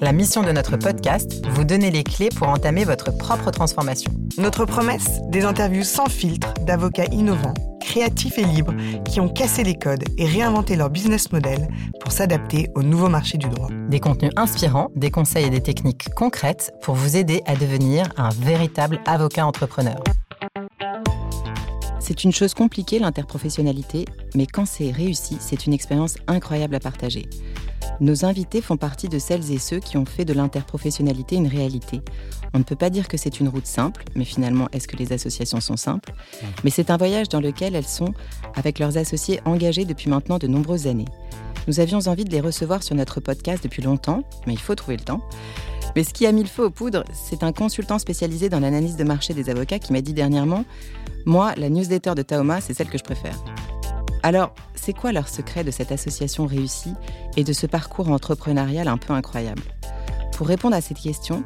La mission de notre podcast, vous donner les clés pour entamer votre propre transformation. Notre promesse, des interviews sans filtre d'avocats innovants créatifs et libres qui ont cassé les codes et réinventé leur business model pour s'adapter au nouveau marché du droit. Des contenus inspirants, des conseils et des techniques concrètes pour vous aider à devenir un véritable avocat entrepreneur. C'est une chose compliquée l'interprofessionnalité, mais quand c'est réussi, c'est une expérience incroyable à partager. Nos invités font partie de celles et ceux qui ont fait de l'interprofessionnalité une réalité. On ne peut pas dire que c'est une route simple, mais finalement, est-ce que les associations sont simples? Mais c'est un voyage dans lequel elles sont, avec leurs associés engagés depuis maintenant de nombreuses années. Nous avions envie de les recevoir sur notre podcast depuis longtemps, mais il faut trouver le temps. Mais ce qui a mis le feu aux poudres, c'est un consultant spécialisé dans l'analyse de marché des avocats qui m'a dit dernièrement Moi, la newsletter de Taoma, c'est celle que je préfère. Alors, c'est quoi leur secret de cette association réussie et de ce parcours entrepreneurial un peu incroyable? Pour répondre à cette question,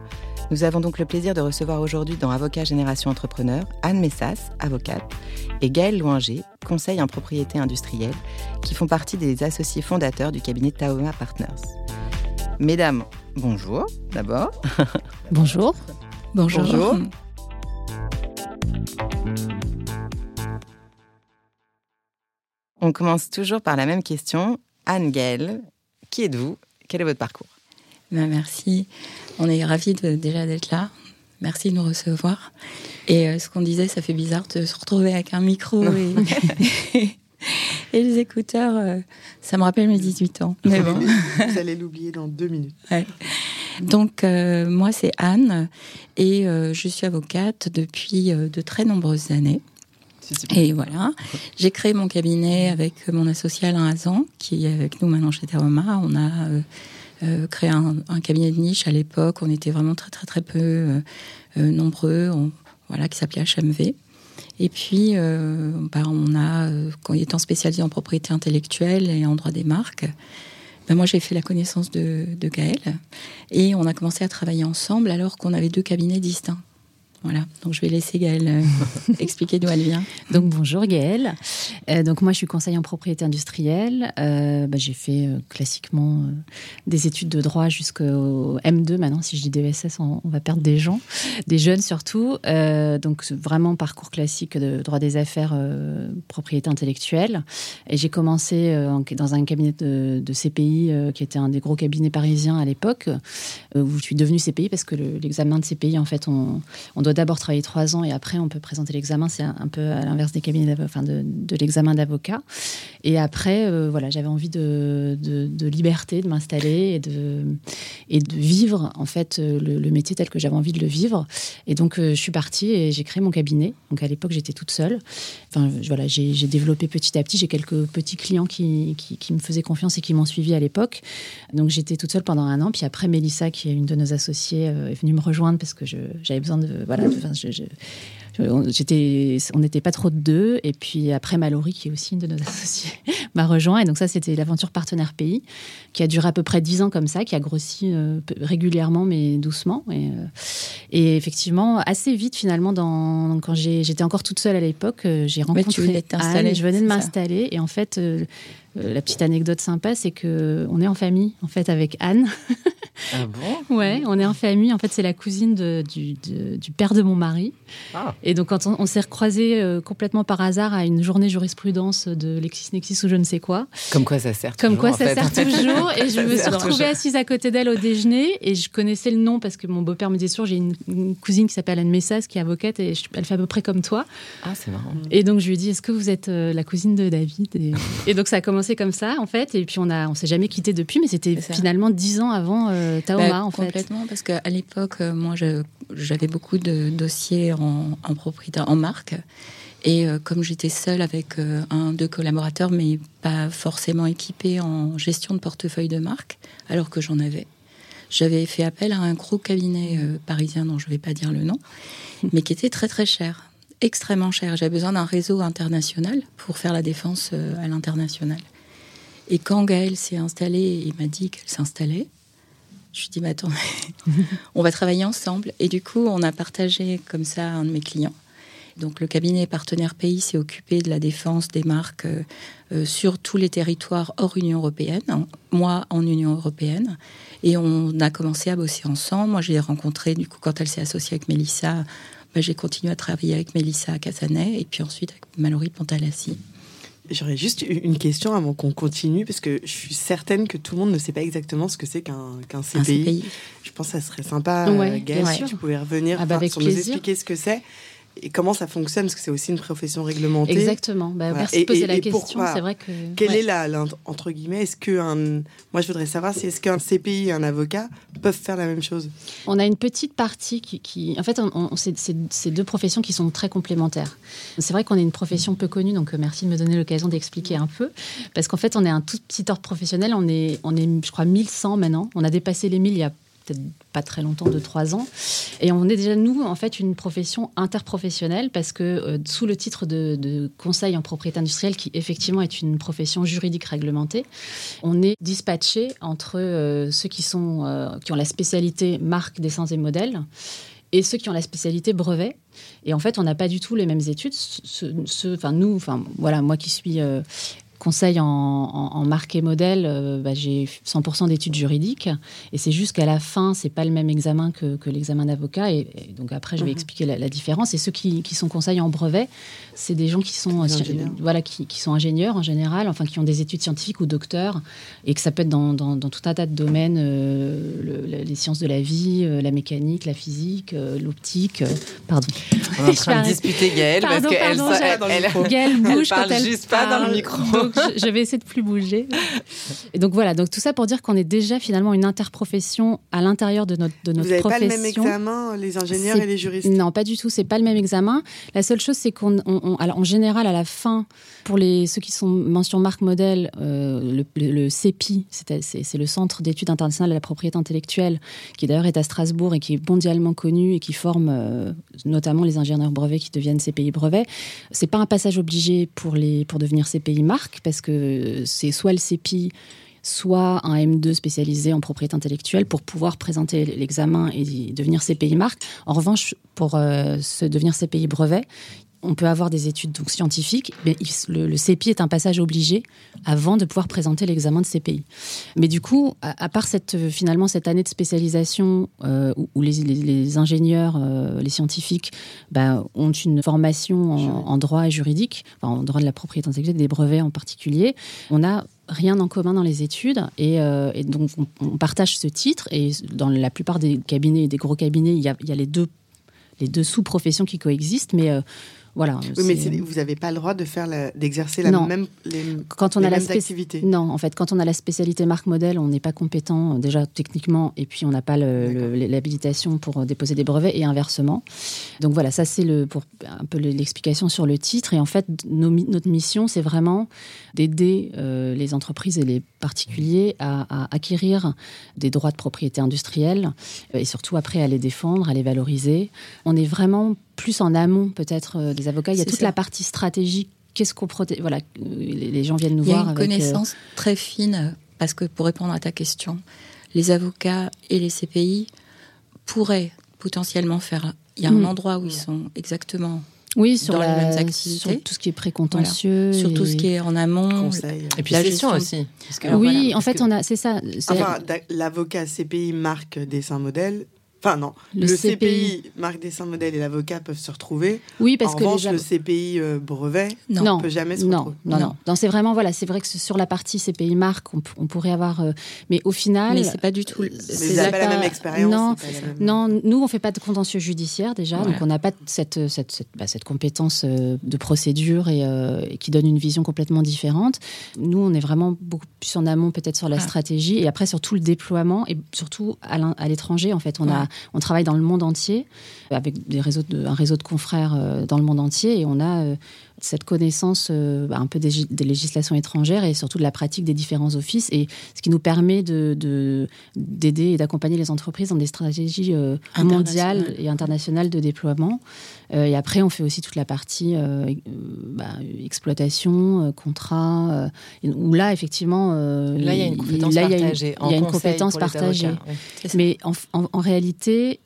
nous avons donc le plaisir de recevoir aujourd'hui dans Avocat Génération Entrepreneur Anne Messas, avocate, et Gaëlle Loinger, conseil en propriété industrielle, qui font partie des associés fondateurs du cabinet Taoma Partners. Mesdames, bonjour d'abord. Bonjour. Bonjour. bonjour. On commence toujours par la même question. Anne Gaëlle, qui êtes-vous? Quel est votre parcours? Ben, Merci. On est ravis de, déjà d'être là. Merci de nous recevoir. Et euh, ce qu'on disait, ça fait bizarre de se retrouver avec un micro et, les écouteurs. Euh, ça me rappelle mes 18 ans. Mais bon. Vous allez l'oublier dans deux minutes. Donc, euh, moi, c'est Anne et je suis avocate depuis de très nombreuses années. Et voilà, j'ai créé mon cabinet avec mon associé Alain Hazan, qui est avec nous maintenant chez Theroma. On a euh, euh, créé un, cabinet de niche à l'époque. On était vraiment très très très peu euh, nombreux, voilà, qui s'appelait HMV. Et puis, bah, on a, en étant spécialisé en propriété intellectuelle et en droit des marques, ben moi j'ai fait la connaissance de, de Gaël et on a commencé à travailler ensemble alors qu'on avait deux cabinets distincts. Voilà, donc je vais laisser Gaëlle euh, expliquer d'où elle vient. Donc bonjour Gaëlle. Euh, donc moi je suis conseiller en propriété industrielle. Euh, bah, j'ai fait classiquement des études de droit jusqu'au M2. Maintenant, si je dis DESS, on, on, va perdre des gens, des jeunes surtout. donc vraiment parcours classique de droit des affaires, propriété intellectuelle. Et j'ai commencé dans un cabinet de, CPI qui était un des gros cabinets parisiens à l'époque, où je suis devenue CPI parce que l'examen de CPI en fait on, on doit d'abord travailler trois ans et après on peut présenter l'examen. C'est un peu à l'inverse des cabinets enfin de, l'examen d'avocat. Et après, euh, voilà, j'avais envie de, de, liberté, de m'installer et de, et de vivre en fait le, métier tel que j'avais envie de le vivre. Et donc euh, je suis partie et j'ai créé mon cabinet. Donc à l'époque j'étais toute seule. Enfin voilà, j'ai développé petit à petit. J'ai quelques petits clients qui, qui, me faisaient confiance et qui m'ont suivi à l'époque. Donc j'étais toute seule pendant un an. Puis après Mélissa, qui est une de nos associées, euh, est venue me rejoindre parce que j'avais besoin de j'étais, on n'était pas trop de deux. Et puis après, Mallory, qui est aussi une de nos associés, m'a rejoint. Et donc ça, c'était l'aventure partenaire pays, qui a duré à peu près dix ans comme ça, qui a grossi euh, régulièrement, mais doucement. Et, euh, et, effectivement, assez vite finalement, dans, quand j'étais encore toute seule à l'époque, euh, j'ai rencontré Anne. Je venais de m'installer. Et en fait, la petite anecdote sympa, c'est que on est en famille en fait avec Anne. Ah bon? Ouais, on est en famille. En fait, c'est la cousine du, du, père de mon mari. Ah. Et donc, quand on, s'est recroisés euh, complètement par hasard à une journée jurisprudence de LexisNexis ou je ne sais quoi. Comme quoi ça sert Comme quoi ça sert toujours. Et je me suis retrouvée assise à côté d'elle au déjeuner et je connaissais le nom parce que mon beau-père me disait toujours j'ai une, cousine qui s'appelle Anne Messas qui est avocate et elle fait à peu près comme toi. Ah, c'est marrant. Et donc, je lui ai dit est-ce que vous êtes euh, la cousine de David et, donc, ça a commencé comme ça, en fait. Et puis, on a, on s'est jamais quitté depuis, mais c'était finalement dix ans avant. Euh, Taoma, bah, en fait. Complètement, parce qu'à l'époque, euh, moi, j'avais beaucoup de dossiers en, propriété, en marque. Et euh, comme j'étais seule avec euh, un, deux collaborateurs, mais pas forcément équipés en gestion de portefeuille de marque, alors que j'en avais, j'avais fait appel à un gros cabinet parisien dont je ne vais pas dire le nom, mais qui était très très cher, extrêmement cher. J'avais besoin d'un réseau international pour faire la défense à l'international. Et quand Gaëlle s'est installée il m'a dit qu'elle s'installait, je lui ai dit, attends, on va travailler ensemble. Et du coup, on a partagé comme ça un de mes clients. Donc le cabinet partenaire pays s'est occupé de la défense des marques euh, euh, sur tous les territoires hors Union européenne, hein, moi en Union européenne. Et on a commencé à bosser ensemble. Moi, je l'ai rencontrée, du coup, quand elle s'est associée avec Mélissa, bah, j'ai continué à travailler avec Mélissa Casanet et puis ensuite avec Mallory Pantalassi. J'aurais juste une question avant qu'on continue, parce que je suis certaine que tout le monde ne sait pas exactement ce que c'est qu'un CPI. Je pense que ça serait sympa, ouais, Gaëlle, si tu pouvais revenir ah bah pour nous expliquer ce que c'est et comment ça fonctionne Parce que c'est aussi une profession réglementée. Exactement. Bah, Merci de poser la question. C'est vrai que. Quelle est la, entre guillemets, est-ce que un, moi je voudrais savoir si est-ce qu'un CPI et un avocat peuvent faire la même chose? On a une petite partie qui, qui en fait, on, c'est deux professions qui sont très complémentaires. C'est vrai qu'on est une profession peu connue, donc euh, merci de me donner l'occasion d'expliquer un peu, parce qu'en fait, on est un tout petit ordre professionnel. On est, on est, je crois, 1100 maintenant. On a dépassé les 1000 il y a peut-être pas très longtemps, de trois ans. Et on est déjà, nous, en fait, une profession interprofessionnelle parce que euh, sous le titre de, conseil en propriété industrielle, qui effectivement est une profession juridique réglementée, on est dispatché entre euh, ceux qui, sont, euh, qui ont la spécialité marque, dessins et modèles et ceux qui ont la spécialité brevet. Et en fait, on n'a pas du tout les mêmes études. Enfin, nous, enfin, voilà, moi qui suis conseil en, en, marque et modèle, euh, bah, j'ai 100% d'études juridiques. Et c'est juste qu'à la fin, c'est pas le même examen que, l'examen d'avocat. Et, donc après, je vais mhm. expliquer la, différence. Et ceux qui, sont conseils en brevet, c'est des gens qui sont, voilà, qui, sont ingénieurs en général, enfin qui ont des études scientifiques ou docteurs, et que ça peut être dans, tout un tas de domaines, euh, les sciences de la vie, euh, la mécanique, la physique, l'optique. pardon. On est en train de disputer Gaëlle parce qu'elle elle, elle, bouge parle quand elle juste pas dans le micro je, vais essayer de plus bouger. Et donc voilà, donc tout ça pour dire qu'on est déjà finalement une interprofession à l'intérieur de notre, de notre Vous profession. pas le même examen, les ingénieurs et les juristes Non, pas du tout. C'est pas le même examen. La seule chose, c'est qu'on, en général, à la fin, pour les ceux qui sont mention marque modèle, euh, le, CEPI, c'est le Centre d'études internationales de la propriété intellectuelle, qui d'ailleurs est à Strasbourg et qui est mondialement connu et qui forme euh, notamment les ingénieurs brevets qui deviennent CPI brevets. C'est pas un passage obligé pour les pour devenir CPI marque parce que c'est soit le CEPI, soit un M2 spécialisé en propriété intellectuelle pour pouvoir présenter l'examen et devenir CPI marque. En revanche, pour euh, se devenir CPI brevet, on peut avoir des études donc, scientifiques, mais le, CPI est un passage obligé avant de pouvoir présenter l'examen de CPI. Mais du coup, à, part cette, finalement cette année de spécialisation euh, où, les, ingénieurs, euh, les scientifiques bah, ont une formation en, droit juridique, en droit de la propriété intellectuelle, des brevets en particulier, on a rien en commun dans les études et, euh, donc on, partage ce titre et dans la plupart des cabinets, des gros cabinets, il y a, il y a les deux les deux sous-professions qui coexistent, mais voilà. Oui, mais vous n'avez pas le droit de faire d'exercer la même les, quand on a la activité. Non, en fait, quand on a la spécialité marque modèle, on n'est pas compétent déjà techniquement, et puis on n'a pas l'habilitation pour déposer des brevets et inversement. Donc voilà, ça c'est le pour un peu l'explication sur le titre. Et en fait, notre mission, c'est vraiment d'aider euh, les entreprises et les particuliers à, à, acquérir des droits de propriété industrielle et surtout après à les défendre, à les valoriser. On est vraiment plus en amont peut-être euh, des avocats. Il y a toute la partie stratégique. Qu'est-ce qu'on protège Voilà, les gens viennent nous voir. Il y a une euh, connaissance très fine parce que pour répondre à ta question, les avocats et les CPI pourraient potentiellement faire. Il y a un hmm. endroit où ils sont exactement oui, sur, les mêmes activités. tout ce qui est précontentieux. Sur tout ce qui est en amont. Et puis la gestion aussi. oui, en fait, on a, c'est ça. Enfin, l'avocat CPI marque dessin modèle Enfin non, le, CPI, marque dessin modèle et l'avocat peuvent se retrouver. Oui, parce en que revanche, le CPI euh, brevet non. ne peut jamais se non, retrouver. Non, non, non. c'est vraiment voilà, c'est vrai que sur la partie CPI marque, on, pourrait avoir, euh, mais au final, mais c'est pas du tout. C'est pas, la même expérience. Non, non, nous on fait pas de contentieux judiciaire déjà, donc on n'a pas cette cette, cette, bah, cette compétence euh, de procédure et, qui donne une vision complètement différente. Nous, on est vraiment beaucoup plus en amont peut-être sur la stratégie et après sur tout le déploiement et surtout à l'étranger en fait, on a on travaille dans le monde entier avec un réseau de confrères euh, dans le monde entier et on a euh, cette connaissance euh, bah, un peu des, législations étrangères et surtout de la pratique des différents offices, et ce qui nous permet d'aider de, d'aider et d'accompagner les entreprises dans des stratégies euh, mondiales et internationales de déploiement. Euh, et après, on fait aussi toute la partie bah, exploitation, contrat, où là, effectivement, là, il y a une compétence partagée. Il y a une, compétence partagée. Mais en, en, réalité,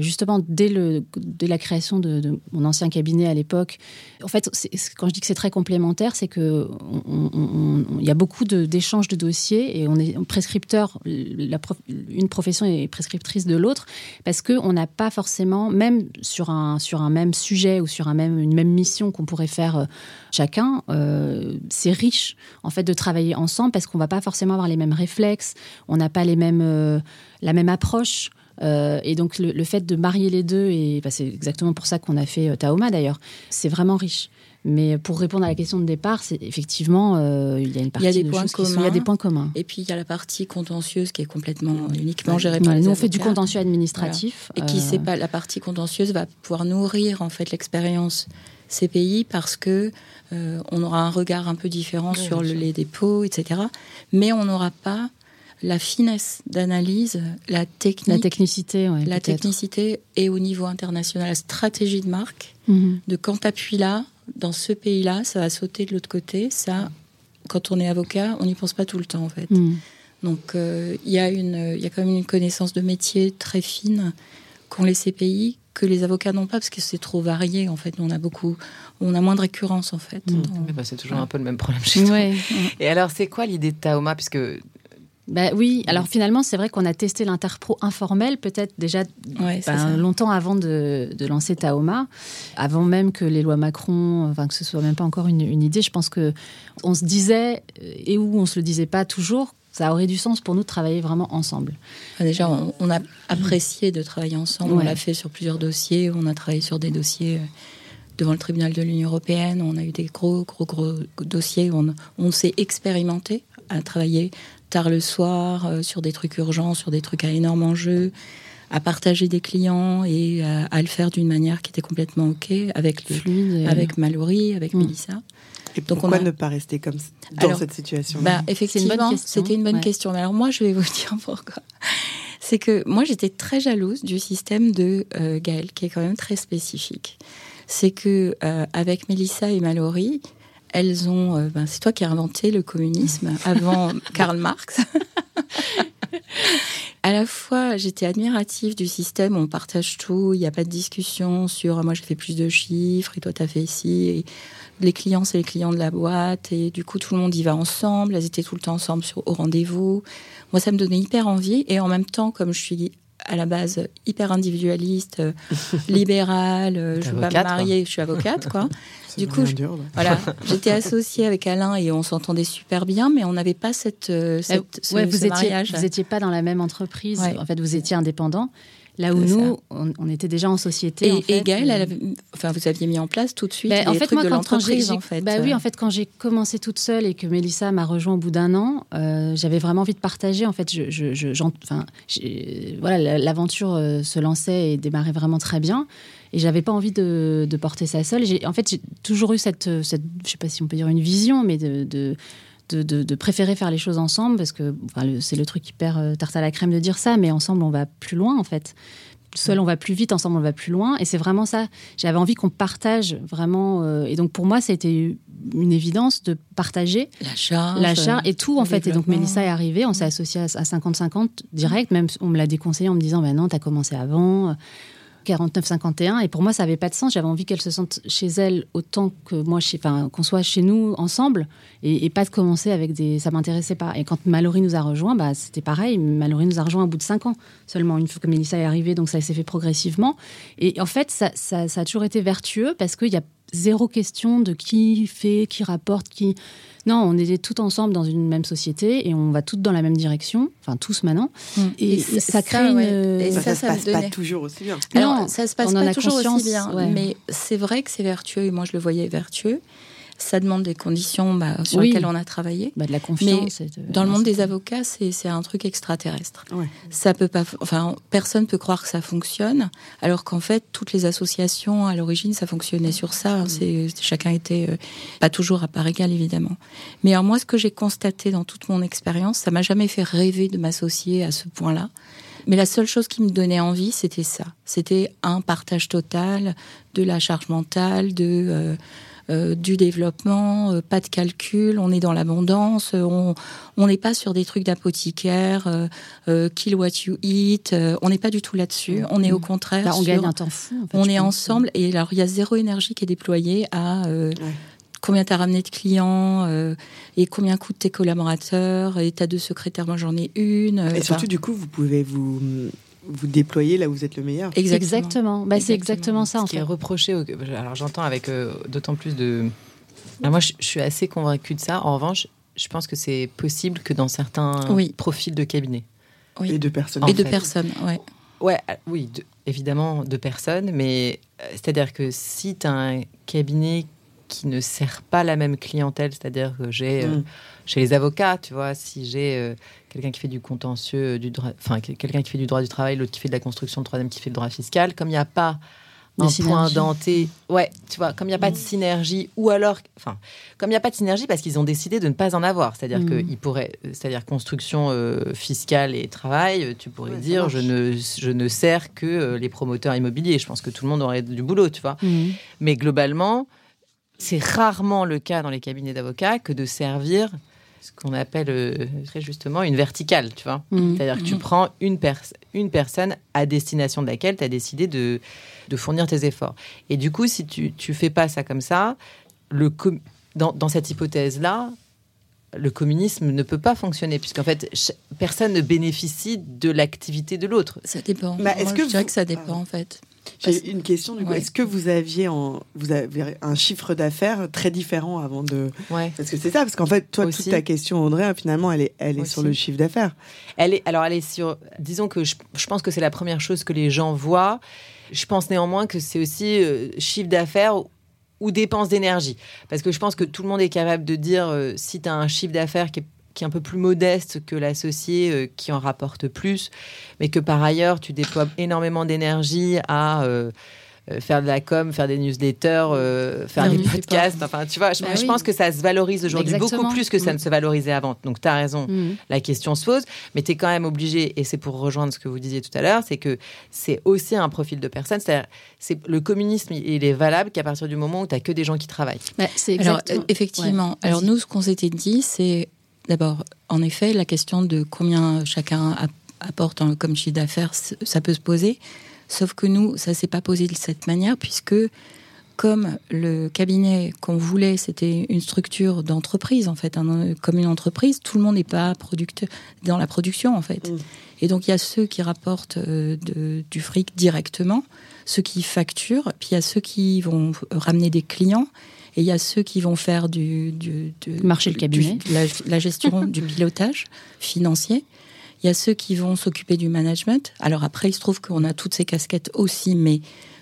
justement, dès, le, dès la création de, de mon ancien cabinet à l'époque, en fait, quand je dis que c'est très complémentaire, c'est que il y a beaucoup d'échanges de, dossiers et on est prescripteur. Une profession est prescriptrice de l'autre parce que on n'a pas forcément, même sur un même sujet ou sur une même mission qu'on pourrait faire euh, chacun, euh, c'est riche en fait de travailler ensemble parce qu'on va pas forcément avoir les mêmes réflexes, on n'a pas euh, la même approche. Euh, et donc le, fait de marier les deux, et bah, c'est exactement pour ça qu'on a fait euh, Taoma d'ailleurs, c'est vraiment riche. Mais pour répondre à la question de départ, c'est effectivement euh, il y a une partie il y a des de points communs. il y a des points communs. Et puis il y a la partie contentieuse qui est complètement uniquement gérée par Nous on fait du contentieux administratif et qui c'est pas la partie contentieuse va pouvoir nourrir en fait l'expérience ces pays parce que on aura un regard un peu différent sur les dépôts, etc. Mais on n'aura pas la finesse d'analyse, la technique, la technicité, la technicité et au niveau international, la stratégie de marque, mhm. de quand t'appuies là, dans ce pays-là, ça va sauter de l'autre côté. Ça, quand on est avocat, on n'y pense pas tout le temps en fait. Mhm. Donc euh, il y a une, il y a quand même une connaissance de métier très fine qu'ont les CPI que les avocats n'ont pas parce que c'est trop varié en fait. on a beaucoup, on a moins de récurrence en fait. Mhm. Bah, c'est toujours un peu le même problème chez nous. Et alors c'est quoi l'idée de Taoma puisque ben oui, alors finalement, c'est vrai qu'on a testé l'interpro informel, peut-être déjà ben, longtemps avant de, lancer Taoma, avant même que les lois Macron, enfin que ce soit même pas encore une, idée. Je pense que on se disait, et où on se le disait pas toujours, ça aurait du sens pour nous de travailler vraiment ensemble. déjà, on, a apprécié de travailler ensemble. On l'a fait sur plusieurs dossiers. On a travaillé sur des dossiers euh, devant le tribunal de l'Union européenne. On a eu des gros, gros, gros dossiers. On, on s'est expérimenté à travailler tard le soir, euh, sur des trucs urgents, sur des trucs à énorme enjeu, à partager des clients et à, le faire d'une manière qui était complètement OK avec, le, avec Mallory, avec mm. Melissa. Et pourquoi ne pas rester comme dans cette situation bah, Effectivement, c'était une bonne question. alors moi, je vais vous dire pourquoi. C'est que moi, j'étais très jalouse du système de euh, Gaël, qui est quand même très spécifique. C'est que euh, avec Melissa et Mallory, elles ont. Euh, ben, c'est toi qui as inventé le communisme avant Karl Marx. à la fois, j'étais admirative du système, on partage tout, il n'y a pas de discussion sur moi j'ai fait plus de chiffres et toi tu as fait ici. Et les clients, c'est les clients de la boîte et du coup tout le monde y va ensemble, elles étaient tout le temps ensemble sur, au rendez-vous. Moi, ça me donnait hyper envie et en même temps, comme je suis à la base hyper individualiste, euh, libérale, euh, je ne veux pas me marier, je suis avocate, quoi. du coup, voilà, j'étais associée avec Alain et on s'entendait super bien, mais on n'avait pas cette, euh, eh, ce, vous étiez, Vous n'étiez pas dans la même entreprise, en fait, vous étiez indépendant. Là où nous, on, était déjà en société. Et, en fait, Gaëlle, enfin, vous aviez mis en place tout de suite ben, les en fait, trucs moi, de l'entreprise, en fait. Bah oui, en fait, quand j'ai commencé toute seule et que Mélissa m'a rejoint au bout d'un an, euh, j'avais vraiment envie de partager. En fait, je, je, enfin, voilà, l'aventure euh, se lançait et démarrait vraiment très bien. Et j'avais pas envie de, porter ça seule. En fait, j'ai toujours eu cette, cette, je sais pas si on peut dire une vision, mais de de, préférer faire les choses ensemble, parce que c'est le truc hyper euh, tarte à la crème de dire ça, mais ensemble, on va plus loin, en fait. Seul, on va plus vite, ensemble, on va plus loin. Et c'est vraiment ça. J'avais envie qu'on partage vraiment. Euh, et donc, pour moi, ça a été une évidence de partager la charge, la charge et tout, en fait. Et donc, Mélissa est arrivée, on s'est associé à 50-50 direct. Même, on me l'a déconseillé en me disant, ben non, t'as commencé avant. 49-51. Et pour moi, ça n'avait pas de sens. J'avais envie qu'elle se sente chez elle autant que moi, enfin, qu'on soit chez nous ensemble et, pas de commencer avec des. Ça m'intéressait pas. Et quand Mallory nous a rejoint, bah, c'était pareil. Mallory nous a rejoint au bout de 5 ans seulement, une fois que Mélissa est arrivée. Donc ça s'est fait progressivement. Et en fait, ça, ça, ça a toujours été vertueux parce qu'il y a zéro question de qui fait, qui rapporte, qui. Non, on est tout ensemble dans une même société et on va toutes dans la même direction, enfin tous maintenant. Mm. Et, ça, crée une. Et ça, ça, se passe pas toujours aussi bien. non, ça se passe pas toujours aussi bien. Mais c'est vrai que c'est vertueux et moi je le voyais vertueux. Ça demande des conditions bah, sur lesquelles on a travaillé. Bah, de la confiance. Mais dans le monde des avocats, c'est un truc extraterrestre. Ça peut pas, enfin, personne peut croire que ça fonctionne, alors qu'en fait, toutes les associations à l'origine, ça fonctionnait sur ça. Hein. C'est chacun était euh, pas toujours à part égale, évidemment. Mais alors moi, ce que j'ai constaté dans toute mon expérience, ça m'a jamais fait rêver de m'associer à ce point-là. Mais la seule chose qui me donnait envie, c'était ça. C'était un partage total de la charge mentale, de euh, euh, du développement, euh, pas de calcul, on est dans l'abondance, on n'est pas sur des trucs d'apothicaire, kill what you eat, on n'est pas du tout là-dessus. On est au contraire. Là, on gagne un temps fou. on est ensemble et alors il y a zéro énergie qui est déployée à combien tu as ramené de clients euh, et combien coûtent tes collaborateurs et as deux secrétaires, moi j'en ai une. Euh, et surtout, du coup, vous pouvez vous vous déployer là où vous êtes le meilleur. Exactement. Bah, c'est exactement ça. Ce qui est reproché. Alors j'entends avec euh, d'autant plus de. moi, je, suis assez convaincue de ça. En revanche, je pense que c'est possible que dans certains profils de cabinet. Et de personnes. Et de personnes, ouais. Ouais, oui, évidemment de personnes, mais c'est-à-dire que si tu as un cabinet qui ne sert pas la même clientèle, c'est-à-dire que j'ai euh, mm. chez les avocats, tu vois, si j'ai euh, quelqu'un qui fait du contentieux, du droit, enfin quelqu'un qui fait du droit du travail, l'autre qui fait de la construction, le troisième qui fait le droit fiscal, comme il n'y a pas un point denté, ouais, tu vois, comme il n'y a pas de mm. synergie, ou alors, enfin, comme il n'y a pas de synergie parce qu'ils ont décidé de ne pas en avoir, c'est-à-dire mm. qu'ils pourraient, c'est-à-dire construction euh, fiscale et travail, tu pourrais dire, je ne, je ne sers que les promoteurs immobiliers. Je pense que tout le monde aurait du boulot, tu vois. Mais globalement, c'est rarement le cas dans les cabinets d'avocats que de servir ce qu'on appelle euh, très justement une verticale, tu vois. Mmh. C'est-à-dire que tu mmh. prends une, une personne à destination de laquelle tu as décidé de, fournir tes efforts. Et du coup, si tu ne fais pas ça comme ça, le dans, dans cette hypothèse-là, le communisme ne peut pas fonctionner, puisqu'en fait, personne ne bénéficie de l'activité de l'autre. Ça dépend. Bah, est-ce que je dirais que ça dépend, en fait. J'ai une question du coup. Est-ce que vous aviez, en, vous avez un chiffre d'affaires très différent avant de. Ouais. Parce que c'est ça, parce qu'en fait, toi, toute ta question, Audrey, finalement, elle est, elle est sur le chiffre d'affaires. Elle est, alors, elle est sur. Disons que je, pense que c'est la première chose que les gens voient. Je pense néanmoins que c'est aussi euh, chiffre d'affaires ou dépenses d'énergie. Parce que je pense que tout le monde est capable de dire euh, si tu as un chiffre d'affaires qui est qui est un peu plus modeste que l'associé euh, qui en rapporte plus, mais que par ailleurs tu déploies énormément d'énergie à euh, euh, faire de la com, faire des newsletters, faire des podcasts. Enfin, tu vois, je, bah pense que ça se valorise aujourd'hui beaucoup plus que ça mm. ne se valorisait avant. Donc, tu as raison, mm. la question se pose, mais tu es quand même obligé, et c'est pour rejoindre ce que vous disiez tout à l'heure, c'est que c'est aussi un profil de personne. C'est-à-dire, le communisme, il est valable qu'à partir du moment où tu n'as que des gens qui travaillent. Bah, alors, effectivement. alors, nous, ce qu'on s'était dit, c'est D'abord, en effet, la question de combien chacun apporte comme chiffre d'affaires, ça peut se poser. Sauf que nous, ça s'est pas posé de cette manière, puisque comme le cabinet qu'on voulait, c'était une structure d'entreprise, en fait, comme une entreprise, tout le monde n'est pas producteur dans la production, en fait. Mm. Et donc, il y a ceux qui rapportent euh, du fric directement, ceux qui facturent, puis il y a ceux qui vont ramener des clients et il y a ceux qui vont faire du, du, marché le cabinet, la, gestion du pilotage financier. Il y a ceux qui vont s'occuper du management. Alors après, il se trouve qu'on a toutes ces casquettes aussi, mais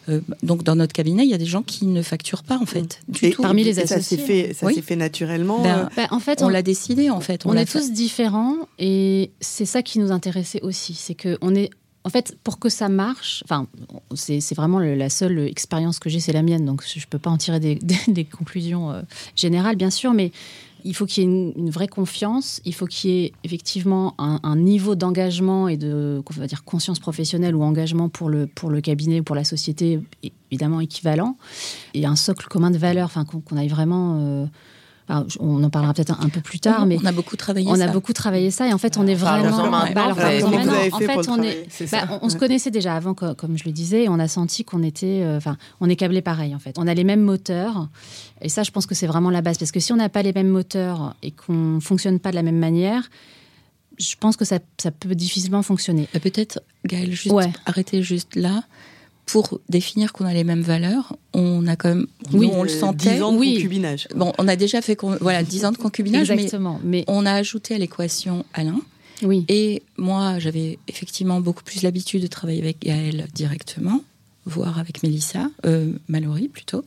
euh, donc dans notre cabinet, il y a des gens qui ne facturent pas en fait. Du tout. Parmi les associés, ça s'est fait, ça s'est fait naturellement. Ben, euh ben, en fait, on, l'a décidé en fait. On, est tous différents et c'est ça qui nous intéressait aussi, c'est que on est en fait, pour que ça marche, enfin, c'est vraiment la seule expérience que j'ai, c'est la mienne, donc je ne peux pas en tirer des, conclusions euh, générales, bien sûr, mais il faut qu'il y ait une, vraie confiance, il faut qu'il y ait effectivement un, niveau d'engagement et de on va dire conscience professionnelle ou engagement pour le, pour le cabinet ou pour la société évidemment équivalent, et un socle commun de valeurs, enfin, qu'on aille vraiment... Euh, on en parlera peut-être un, peu plus tard, mais on a beaucoup travaillé. On a beaucoup travaillé ça et en fait on est vraiment. en fait on est. Bah, on, se connaissait déjà avant, comme je le disais, et on a senti qu'on était, euh, enfin, on est câblé pareil en fait. On a les mêmes moteurs et ça, je pense que c'est vraiment la base parce que si on n'a pas les mêmes moteurs et qu'on fonctionne pas de la même manière je pense que ça, peut difficilement fonctionner. Bah, peut-être, Gaëlle, juste arrêter juste là pour définir qu'on a les mêmes valeurs, on a quand même, oui, on le sentait. 10 ans de concubinage. Bon, on a déjà fait, voilà, 10 ans de concubinage, Exactement, mais, on a ajouté à l'équation Alain. Oui. Et moi, j'avais effectivement beaucoup plus l'habitude de travailler avec Gaël directement. voire avec Mélissa, euh, Mallory plutôt.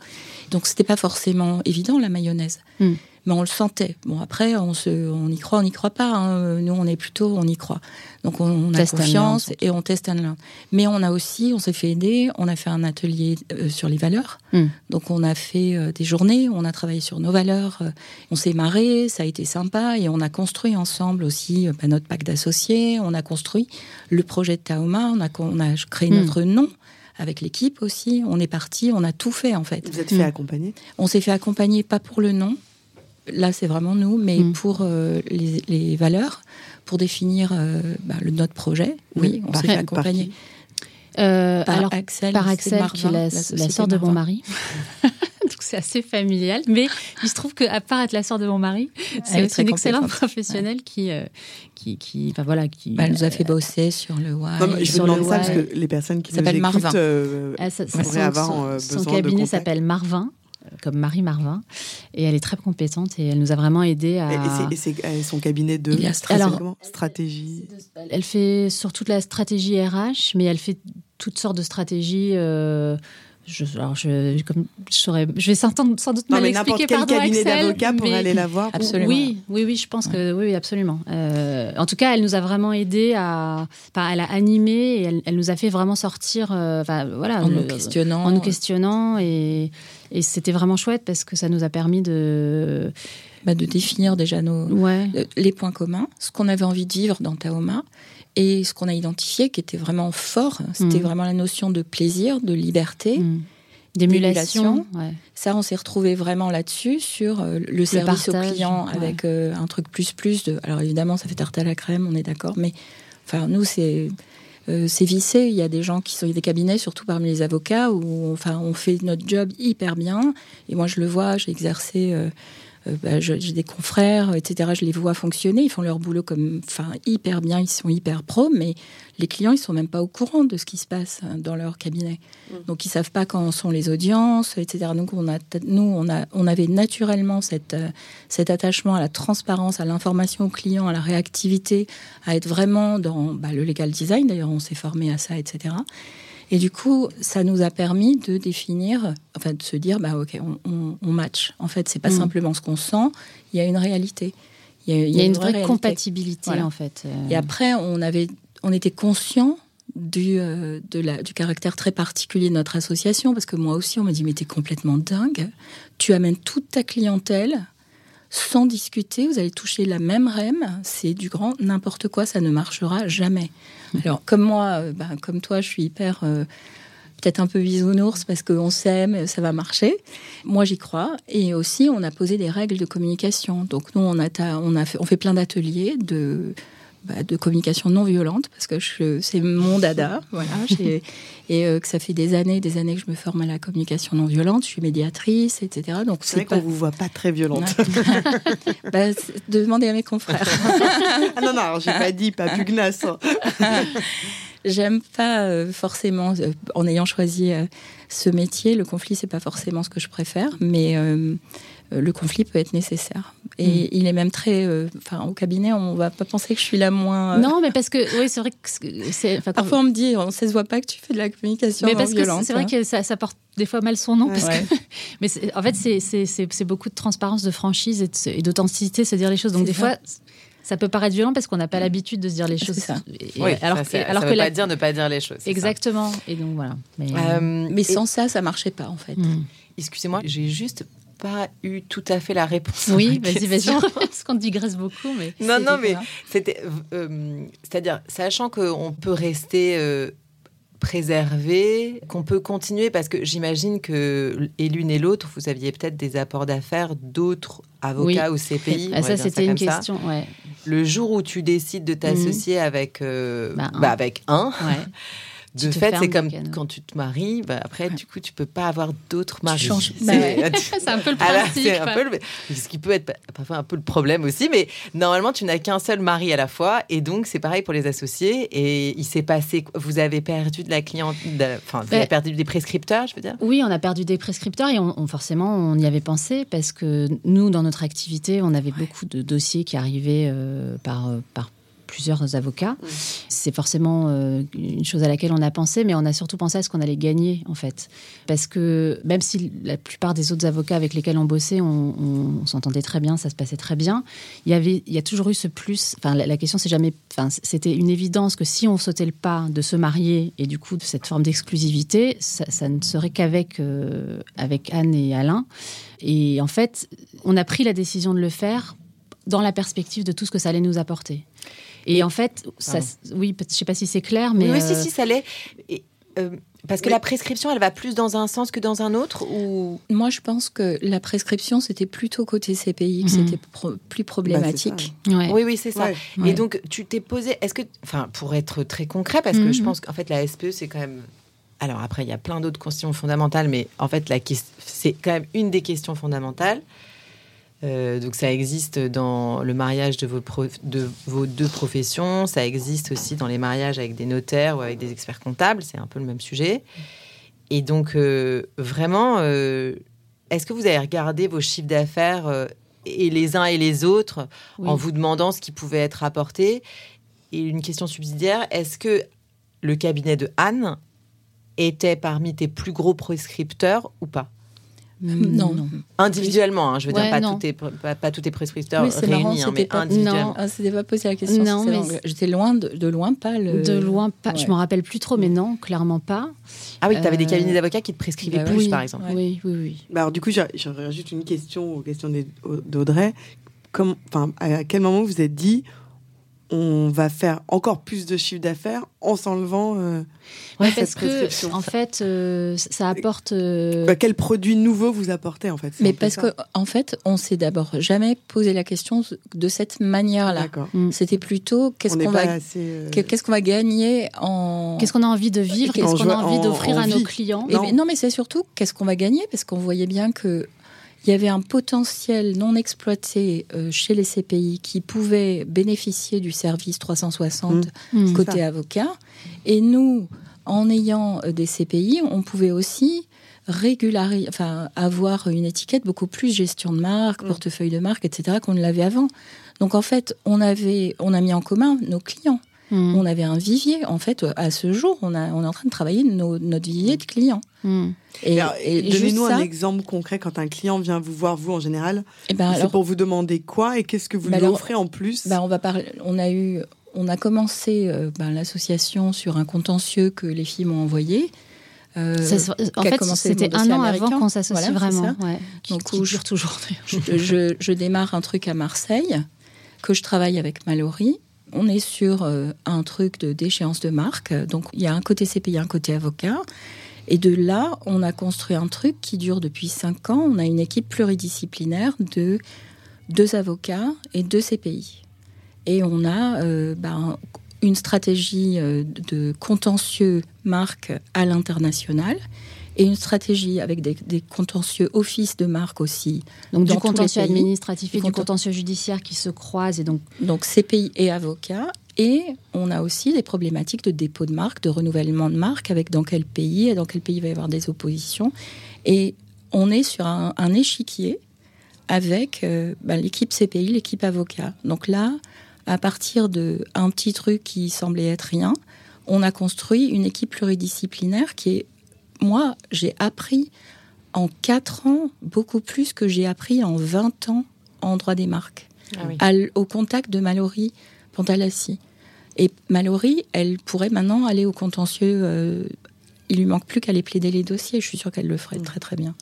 Donc c'était pas forcément évident la mayonnaise. Hmm mais on le sentait. Bon, après, on, se, on y croit, on n'y croit pas. Hein. Nous, on est plutôt, on y croit. Donc, on, a confiance et on teste un l'un. Mais on a aussi, on s'est fait aider, on a fait un atelier euh, sur les valeurs. Hmm. Donc, on a fait euh, des journées, on a travaillé sur nos valeurs, euh, on s'est marré, ça a été sympa et on a construit ensemble aussi bah, notre pacte d'associés, on a construit le projet de Taoma, on a, on a créé hmm. notre nom avec l'équipe aussi. On est parti, on a tout fait en fait. Vous êtes fait hmm. accompagner? On s'est fait accompagner, pas pour le nom, là c'est vraiment nous, mais mm. pour euh, les, valeurs, pour définir euh, bah, le, notre projet, oui, on s'est fait accompagner. Euh, par alors, Axel, par Axel, qui est la, la sœur de mon mari. Donc c'est assez familial. Mais il se trouve qu'à part être la sœur de mon mari, c'est aussi une excellente professionnelle qui, qui, qui, enfin, voilà, qui. Bah, elle nous a fait bosser sur le why. je vous demande ça parce que les personnes qui écoutent Marvin. Ah, ça, avoir son, son cabinet s'appelle Marvin comme Marie Marvin. Et elle est très compétente et elle nous a vraiment aidé à. Et c'est son cabinet de stratégie. Elle fait surtout de la stratégie RH, mais elle fait toutes sortes de stratégies. Euh, je, alors je, comme, je, saurais, je vais sans, sans doute mal expliquer. N'importe quel cabinet d'avocats pour aller la voir. Absolument. Oui, oui, oui, je pense que oui, absolument. Euh, en tout cas, elle nous a vraiment aidé à, enfin, elle a animé et elle, elle nous a fait vraiment sortir, euh, enfin, voilà, en nous questionnant, en nous questionnant et et c'était vraiment chouette parce que ça nous a permis de... Bah, de définir déjà nos, les points communs, ce qu'on avait envie de vivre dans Taoma. Et ce qu'on a identifié qui était vraiment fort, c'était mm. vraiment la notion de plaisir, de liberté. Mm. D'émulation. Ça, on s'est retrouvé vraiment là-dessus, sur euh, le, service au client avec euh, un truc plus plus. De... Alors évidemment, ça fait tarte à la crème, on est d'accord, mais enfin, nous, c'est euh, c'est vissé. Il y a des gens qui sont des cabinets, surtout parmi les avocats, où enfin, on fait notre job hyper bien. Et moi, je le vois, j'ai exercé. Euh, bah, j'ai des confrères, etc. Je les vois fonctionner, ils font leur boulot comme, enfin, hyper bien, ils sont hyper pro, mais les clients, ils sont même pas au courant de ce qui se passe hein, dans leur cabinet. Mm. Donc, ils savent pas quand sont les audiences, etc. Donc, on a, nous, on a, on avait naturellement cette, euh, cet attachement à la transparence, à l'information au client, à la réactivité, à être vraiment dans bah, le legal design. D'ailleurs, on s'est formé à ça, etc. Et du coup, ça nous a permis de définir, enfin de se dire, bah ok, on, match. En fait, c'est pas mm. simplement ce qu'on sent, il y a une réalité. Il y a, une, vraie, compatibilité en fait. Euh. Et après, on avait, on était conscient du, euh, de la, du caractère très particulier de notre association, parce que moi aussi, on m'a dit, mais t'es complètement dingue. Tu amènes toute ta clientèle sans discuter, vous allez toucher la même REM, c'est du grand n'importe quoi, ça ne marchera jamais. Alors, comme moi, euh, bah, comme toi, je suis hyper. Euh, peut-être un peu bisounours parce qu'on s'aime, ça va marcher. Moi, j'y crois. Et aussi, on a posé des règles de communication. Donc, nous, on, a, on, a fait, on fait plein d'ateliers de bah, de communication non violente parce que c'est mon dada, voilà. et euh, que ça fait des années, des années que je me forme à la communication non violente. Je suis médiatrice, etc. Donc c'est vrai qu'on vous voit pas très violente. bah, demandez à mes confrères. ah non non, j'ai pas dit pas pugnace. J'aime pas euh, forcément, euh, en ayant choisi ce métier, le conflit c'est pas forcément ce que je préfère, mais le conflit peut être nécessaire. Et mm. il est même très. Euh, enfin, au cabinet, on va pas penser que je suis la moins. Euh, non, mais parce que. Oui, c'est vrai que. C'est, Parfois, on me dit, on ne se voit pas que tu fais de la communication mais parce violente. c'est vrai que ça, porte des fois mal son nom. parce Que... mais en fait, c'est, beaucoup de transparence, de franchise et, d'authenticité, se dire les choses. Donc, des fois ça peut paraître violent parce qu'on n'a pas l'habitude de se dire les choses. Ça. alors, ça, alors que pas dire ne pas dire les choses. Exactement. Et donc voilà. Mais, sans ça, ça marchait pas en fait. Mm. Excusez-moi, j'ai juste pas eu tout à fait la réponse. Oui, vas-y, vas-y. Parce qu'on digresse beaucoup, mais. Non, non, mais c'était, euh, c'est-à-dire, sachant qu'on peut rester euh, préservé, qu'on peut continuer, parce que j'imagine que et l'une et l'autre, vous aviez peut-être des apports d'affaires d'autres avocats ou CPI. Ah, ça, c'était une question. Ouais. Le jour où tu décides de t'associer mhm. avec, euh, bah, bah, avec un. Ouais. de fait, c'est comme quand tu te maries, bah après, du coup, tu peux pas avoir d'autres maris. Bah c'est un peu le principe. c'est un peu le... ce qui peut être parfois un peu le problème aussi, mais normalement, tu n'as qu'un seul mari à la fois, et donc c'est pareil pour les associés. Et il s'est passé, vous avez perdu de la cliente, enfin, vous avez perdu des prescripteurs, je veux dire? Oui, on a perdu des prescripteurs et on, forcément, on y avait pensé parce que nous, dans notre activité, on avait beaucoup de dossiers qui arrivaient euh, par, euh, par plusieurs avocats. C'est forcément une chose à laquelle on a pensé, mais on a surtout pensé à ce qu'on allait gagner, en fait. Parce que même si la plupart des autres avocats avec lesquels on bossait, on, s'entendait très bien, ça se passait très bien, il y, avait, il y a toujours eu ce plus. Enfin, la, question, c'est jamais. Enfin, c'était une évidence que si on sautait le pas de se marier et du coup de cette forme d'exclusivité, ça, ne serait qu'avec avec Anne et Alain. Et en fait, on a pris la décision de le faire dans la perspective de tout ce que ça allait nous apporter. Et, en fait, ça, oui, je ne sais pas si c'est clair, mais... Oui, si, si, ça l'est. Euh, parce que la prescription, elle va plus dans un sens que dans un autre ou... Moi, je pense que la prescription, c'était plutôt côté CPI, que mhm. c'était plus problématique. Bah, oui, oui, c'est ça. Et donc, tu t'es posé, est-ce que, enfin, pour être très concret, parce que je mhm. pense qu'en fait, la SPE, c'est quand même alors après, il y a plein d'autres questions fondamentales, mais en fait, c'est quand même une des questions fondamentales. Euh, donc ça existe dans le mariage de vos, de vos deux professions, ça existe aussi dans les mariages avec des notaires ou avec des experts comptables, c'est un peu le même sujet. Et donc euh, vraiment, euh, est-ce que vous avez regardé vos chiffres d'affaires et les uns et les autres en vous demandant ce qui pouvait être apporté? Et une question subsidiaire, est-ce que le cabinet de Anne était parmi tes plus gros prescripteurs ou pas? Non, non. Individuellement, hein, je veux dire, pas, tous tes, pas, tous tes prescripteurs réunis, hein, mais individuellement. Non, ah, c'était pas posé la question. Non, mais j'étais loin de, de, loin pas le. De loin pas. Je me rappelle plus trop, mais non, clairement pas. Ah oui, tu avais des cabinets euh, d'avocats qui te prescrivaient bah plus, par exemple. Oui, oui, oui. Bah alors du coup, j'aurais juste une question aux questions d'Audrey. Enfin, à quel moment vous êtes dit on va faire encore plus de chiffre d'affaires en s'enlevant. Euh, parce que en fait, euh, ça apporte. Euh, bah, quel produit nouveau vous apportez en fait Mais parce qu'en en fait, on s'est d'abord jamais posé la question de cette manière-là. Mm. C'était plutôt qu'est-ce qu'on va, qu'est-ce qu'on va gagner en. Qu'est-ce qu'on a envie de vivre Qu'est-ce qu'on a envie d'offrir à nos clients non. mais c'est surtout qu'est-ce qu'on va gagner parce qu'on voyait bien que il y avait un potentiel non exploité euh, chez les CPI qui pouvait bénéficier du service 360 mmh. mmh. côté avocat. Et nous, en ayant euh, des CPI, on pouvait aussi régulariser, enfin, avoir une étiquette beaucoup plus gestion de marque, mmh. portefeuille de marque, etc., qu'on ne l'avait avant. Donc en fait, on avait, on a mis en commun nos clients. On avait un vivier. En fait, à ce jour, on, a, on est en train de travailler notre vivier de clients. Et, donnez-nous un exemple concret quand un client vient vous voir, vous en général. Eh ben c'est pour vous demander quoi et qu'est-ce que vous bah lui offrez en plus bah on va parler. On a eu, on a commencé euh, bah, l'association sur un contentieux que les filles m'ont envoyé. Euh, en fait, c'était un an avant qu'on s'associe vraiment. Ouais, Donc, je, toujours. je, je, démarre un truc à Marseille que je travaille avec Mallory. On est sur euh, un truc de déchéance de marque. Donc, il y a un côté CPI, un côté avocat. Et de là, on a construit un truc qui dure depuis cinq ans. On a une équipe pluridisciplinaire de deux avocats et deux CPI. Et on a euh, ben, une stratégie euh, de contentieux marque à l'international et une stratégie avec des, contentieux office de marque aussi. Donc du contentieux administratif et du contentieux judiciaire qui se croisent et donc donc CPI et avocats et on a aussi des problématiques de dépôt de marque, de renouvellement de marque, avec dans quel pays, et dans quel pays il va y avoir des oppositions. Et on est sur un, échiquier avec euh, ben, l'équipe CPI, l'équipe avocat. Donc là, à partir d'un petit truc qui semblait être rien, on a construit une équipe pluridisciplinaire qui est, moi, j'ai appris en 4 ans beaucoup plus que j'ai appris en 20 ans en droit des marques. Ah au contact de Mallory, Pantalassi. Et Mallory, elle pourrait maintenant aller au contentieux. Euh, il lui manque plus qu'à aller plaider les dossiers. Je suis sûre qu'elle le ferait très très bien.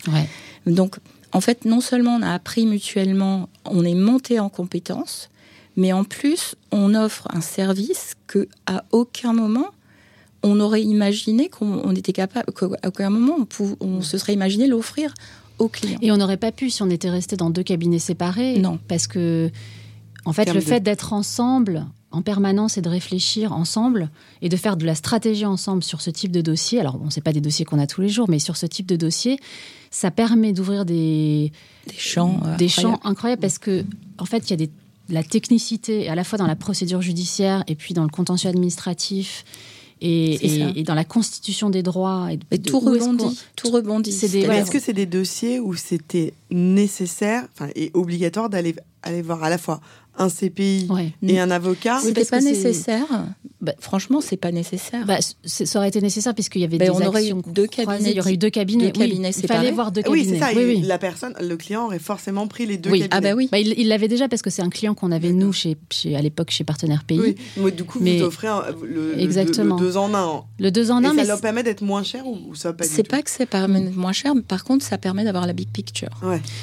Donc, en fait, non seulement on a appris mutuellement, on est monté en compétences, mais en plus, on offre un service que à aucun moment on aurait imaginé qu'on était capable, qu'à aucun moment on, on se serait imaginé l'offrir aux clients. Et on n'aurait pas pu si on était resté dans deux cabinets séparés. Non, parce que en fait, le fait d'être ensemble en permanence et de réfléchir ensemble et de faire de la stratégie ensemble sur ce type de dossier. Alors, bon, c'est pas des dossiers qu'on a tous les jours, mais sur ce type de dossier, ça permet d'ouvrir des, des champs, des champs incroyables parce que, en fait, il y a des, la technicité à la fois dans la procédure judiciaire et puis dans le contentieux administratif. Et, et, dans la constitution des droits. Et, tout, rebondit, tout rebondit. Est-ce que c'est des dossiers où c'était nécessaire et obligatoire d'aller aller voir à la fois un CPI et un avocat. C'était pas nécessaire. Bah, franchement, c'est pas nécessaire. Bah, ça aurait été nécessaire puisqu'il y avait bah, des on aurait eu deux cabinets. Il y aurait eu deux cabinets. cabinets il fallait voir deux cabinets. Oui, c'est ça. Oui, La personne, le client aurait forcément pris les deux cabinets. Ah bah oui. il l'avait déjà parce que c'est un client qu'on avait nous chez, à l'époque chez Partenaire Pays. Oui. Mais du coup, vous offrez le, Exactement. Le, deux en un. Le deux en un. Et ça leur permet d'être moins cher ou, ça pas C'est pas que ça permet d'être moins cher, mais par contre, ça permet d'avoir la big picture.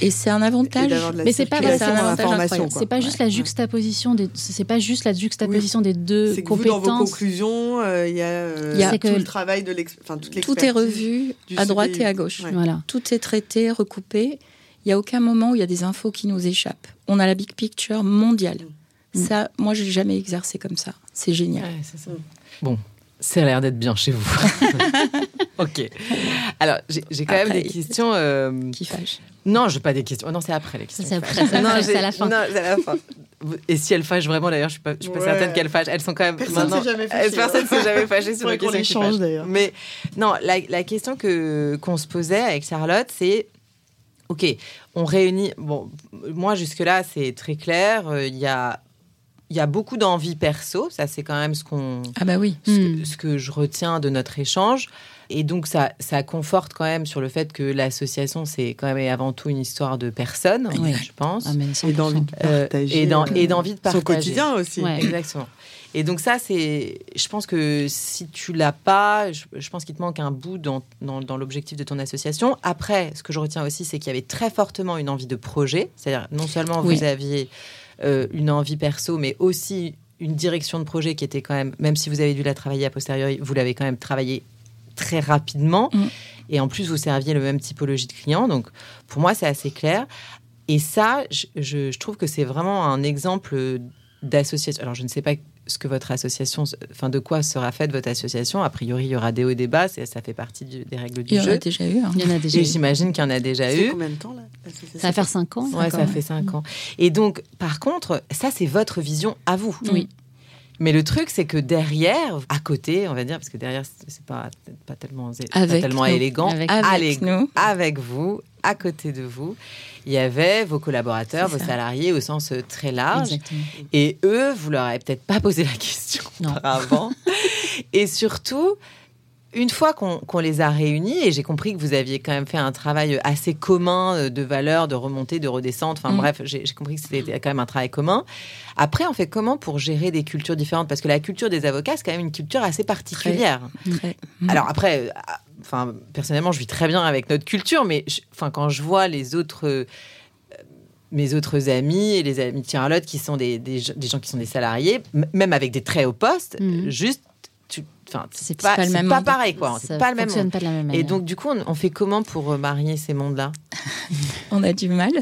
Et c'est un avantage. Mais c'est pas C'est pas juste la juxtaposition des. C'est pas juste la juxtaposition des deux compétences. Dans vos conclusions, euh, il y a, euh, tout le travail de l'expertise. Tout est revu à droite et à gauche. Voilà. Tout est traité, recoupé. Il n'y a aucun moment où il y a des infos qui nous échappent. On a la big picture mondiale. Mm. Ça, moi, j'ai jamais exercé comme ça. C'est génial. ça. Bon, ça a l'air d'être bien chez vous. ok. Alors, j'ai quand même des questions. Euh... Qui fâchent Non, je n'ai pas des questions. Oh, non, c'est après les questions. C'est après, c'est à la fin. Non, c'est à la fin. Et si elles fâchent vraiment, d'ailleurs, je suis pas, je suis pas certaine qu'elles fâchent. Elles sont quand même. Personne ne s'est jamais fâché. Personne s'est jamais fâché sur les questions. d'ailleurs. Mais non, la, la question que qu'on se posait avec Charlotte, c'est ok, on réunit. Bon, moi jusque là, c'est très clair. Euh, il y a il y a beaucoup d'envie perso, ça c'est quand même ce qu'on. Ah bah oui. Hmm. Ce, que, je retiens de notre échange. Et donc ça, ça conforte quand même sur le fait que l'association c'est quand même avant tout une histoire de personnes, je pense. Ah, et d'envie de euh, partager. et d'envie de partager. Son quotidien aussi. Exactement. Et donc ça, c'est, je pense que si tu l'as pas, je, pense qu'il te manque un bout dans, dans, l'objectif de ton association. Après, ce que je retiens aussi, c'est qu'il y avait très fortement une envie de projet. C'est-à-dire, non seulement vous aviez euh, une envie perso, mais aussi une direction de projet qui était quand même, même si vous avez dû la travailler a posteriori, vous l'avez quand même travaillé très rapidement. Mm. Et en plus, vous serviez le même typologie de client. Donc, pour moi, c'est assez clair. Et ça, je, je trouve que c'est vraiment un exemple d'association. Alors, je ne sais pas ce que votre association, enfin de quoi sera faite votre association. A priori, il y aura des hauts et des bas, ça fait partie des règles du jeu. Il y en a déjà eu. Hein. Il y en a déjà Et j'imagine qu'il y en a déjà eu. combien de temps là? Ça va faire 5 ans. Ouais, ça fait 5 ans. Et donc, par contre, ça c'est votre vision à vous. Oui. Mais le truc, c'est que derrière, à côté, on va dire, parce que derrière, c'est pas, pas tellement, pas tellement élégant, avec, avec, nous. avec vous, à côté de vous, il y avait vos collaborateurs, vos salariés au sens euh, très large. Et eux, vous leur avez peut-être pas posé la question auparavant. et surtout, une fois qu'on les a réunis, et j'ai compris que vous aviez quand même fait un travail assez commun euh, de valeur, de remontée, de redescente, enfin mm. bref, j'ai compris que c'était quand même un travail commun. Après, on fait comment pour gérer des cultures différentes? Parce que la culture des avocats, c'est quand même une culture assez particulière. Alors après, euh, enfin, personnellement, je vis très bien avec notre culture, mais enfin, quand je vois les autres euh, mes autres amis et les amis de Charlotte qui sont des, des, gens qui sont des salariés, même avec des très hauts postes, mm. juste Enfin, c'est pas, le même pas pareil, quoi. C'est pas le même Pas de la même Et donc, du coup, on, fait comment pour euh, marier ces mondes-là On a du mal.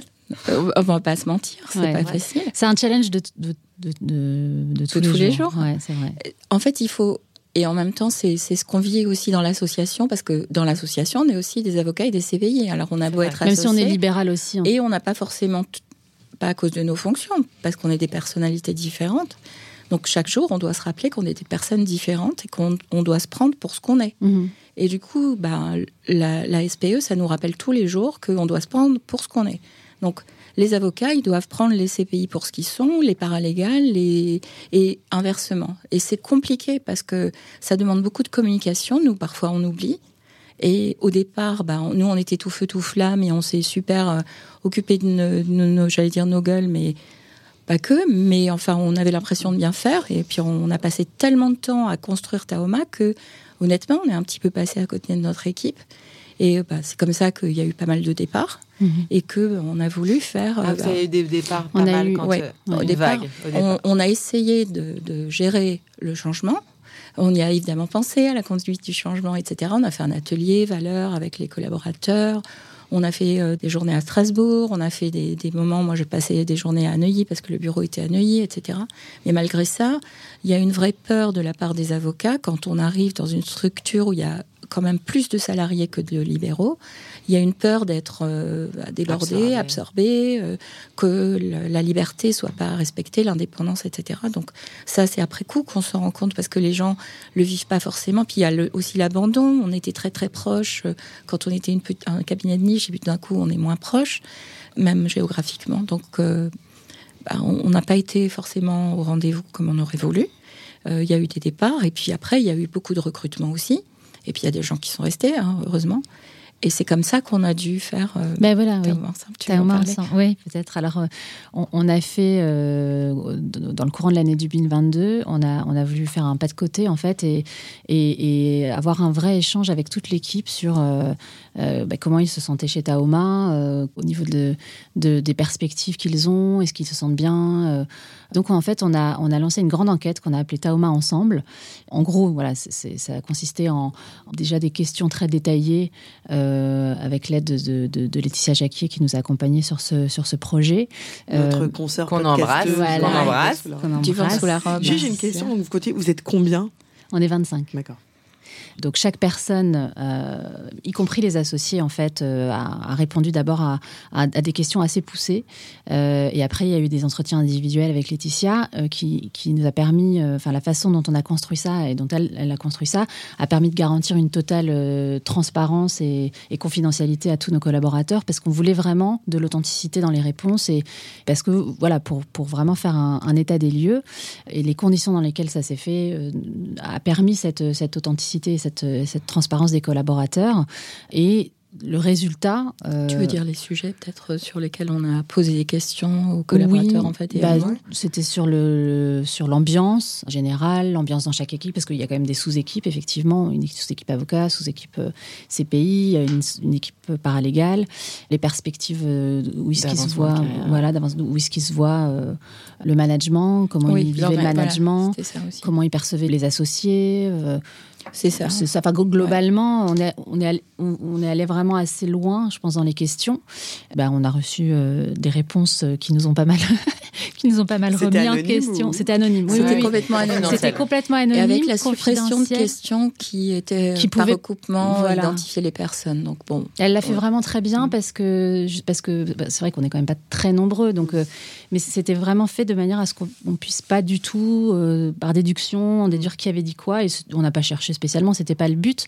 Euh, on va pas se mentir, c'est pas facile. C'est un challenge de, de, de, de, tous, les, jours. c'est vrai. Euh, en fait, il faut. Et en même temps, c'est ce qu'on vit aussi dans l'association, parce que dans l'association, on est aussi des avocats et des CVI. Alors, on a beau être Même si on est libéral aussi. Hein. Et on n'a pas forcément. Pas à cause de nos fonctions, parce qu'on est des personnalités différentes. Donc chaque jour, on doit se rappeler qu'on est des personnes différentes et qu'on doit se prendre pour ce qu'on est. Mhm. Et du coup, bah, la, SPE, ça nous rappelle tous les jours qu'on doit se prendre pour ce qu'on est. Donc les avocats, ils doivent prendre les CPI pour ce qu'ils sont, les paralégales, les... et inversement. Et c'est compliqué parce que ça demande beaucoup de communication. Nous, parfois, on oublie. Et au départ, bah, nous, on était tout feu, tout flamme et on s'est super euh, occupé de, nos, j'allais dire nos gueules, mais pas que, mais enfin, on avait l'impression de bien faire. Et puis, on a passé tellement de temps à construire Taoma que, honnêtement, on est un petit peu passé à côté de notre équipe. Et bah, c'est comme ça qu'il y a eu pas mal de départs mhm. et que on a voulu faire. Ah, vous bah, avez eu des départs pas on mal a eu, quand ouais, euh, au, départ, On, a essayé de, de, gérer le changement. On y a évidemment pensé à la conduite du changement, etc. On a fait un atelier valeur avec les collaborateurs. On a fait euh, des journées à Strasbourg, on a fait des, moments, moi j'ai passé des journées à Neuilly parce que le bureau était à Neuilly, etc. Mais malgré ça, il y a une vraie peur de la part des avocats quand on arrive dans une structure où il y a quand même plus de salariés que de libéraux. Il y a une peur d'être euh, débordé, absorbé, euh, que la liberté soit pas respectée, l'indépendance, etc. Donc ça, c'est après coup qu'on se rend compte parce que les gens le vivent pas forcément. Puis il y a aussi l'abandon. On était très très proches euh, quand on était une, un cabinet de niche et puis d'un coup on est moins proche, même géographiquement. Donc bah, on n'a pas été forcément au rendez-vous comme on aurait voulu. Il y a eu des départs et puis après, il y a eu beaucoup de recrutements aussi. Et puis il y a des gens qui sont restés, hein, heureusement. Et c'est comme ça qu'on a dû faire. Euh, ben voilà, oui. Oui, peut-être. Alors, euh, on, a fait euh, dans le courant de l'année 2022, on a on a voulu faire un pas de côté en fait et et, avoir un vrai échange avec toute l'équipe sur ben, comment ils se sentaient chez Taoma, au niveau de, de des perspectives qu'ils ont, est-ce qu'ils se sentent bien. Donc en fait, on a on a lancé une grande enquête qu'on a appelée Taoma ensemble. En gros, voilà, ça a consisté en déjà des questions très détaillées. Euh, avec l'aide de, Laetitia Jacquier qui nous a accompagnés sur ce, sur ce projet. Notre euh, concert qu'on embrasse. Voilà, qu'on embrasse. embrasse. Sous la robe. J'ai une question côté. Vous êtes combien? On est 25. D'accord. Donc chaque personne, euh, y compris les associés, en fait, euh, a, répondu d'abord à, des questions assez poussées. Euh, et après, il y a eu des entretiens individuels avec Laetitia qui, nous a permis, enfin la façon dont on a construit ça et dont elle, a construit ça, a permis de garantir une totale transparence et, confidentialité à tous nos collaborateurs parce qu'on voulait vraiment de l'authenticité dans les réponses et parce que voilà pour, vraiment faire un, état des lieux et les conditions dans lesquelles ça s'est fait a permis cette, cette authenticité cette, transparence des collaborateurs. Et le résultat. Euh, tu veux dire les sujets peut-être sur lesquels on a posé des questions aux collaborateurs en fait bah, C'était sur le sur l'ambiance générale, l'ambiance dans chaque équipe parce qu'il y a quand même des sous-équipes effectivement, une sous-équipe avocat, sous-équipe euh, CPI, une, une, équipe paralégale, les perspectives euh, où est-ce qu'ils se voient, voilà, où est-ce qu'ils se voit le management, comment ils vivaient le management, comment ils percevaient les associés. C'est ça. C'est ça. Enfin, globalement, on, est, on, est allé, on est allé vraiment assez loin, je pense, dans les questions. Ben, on a reçu euh, des réponses euh, qui nous ont pas mal, qui nous ont pas mal remis en question. C'était anonyme. C'était complètement anonyme. C'était complètement anonyme. Et avec la suppression de questions qui étaient qui par recoupement voilà. identifier les personnes. Donc bon. Elle l'a fait vraiment très bien mm. parce que parce que bah, c'est vrai qu'on est quand même pas très nombreux. Donc, euh, mais c'était vraiment fait de manière à ce qu'on puisse pas du tout, par déduction, en déduire qui avait dit quoi. Et on n'a pas cherché spécialement, c'était pas le but,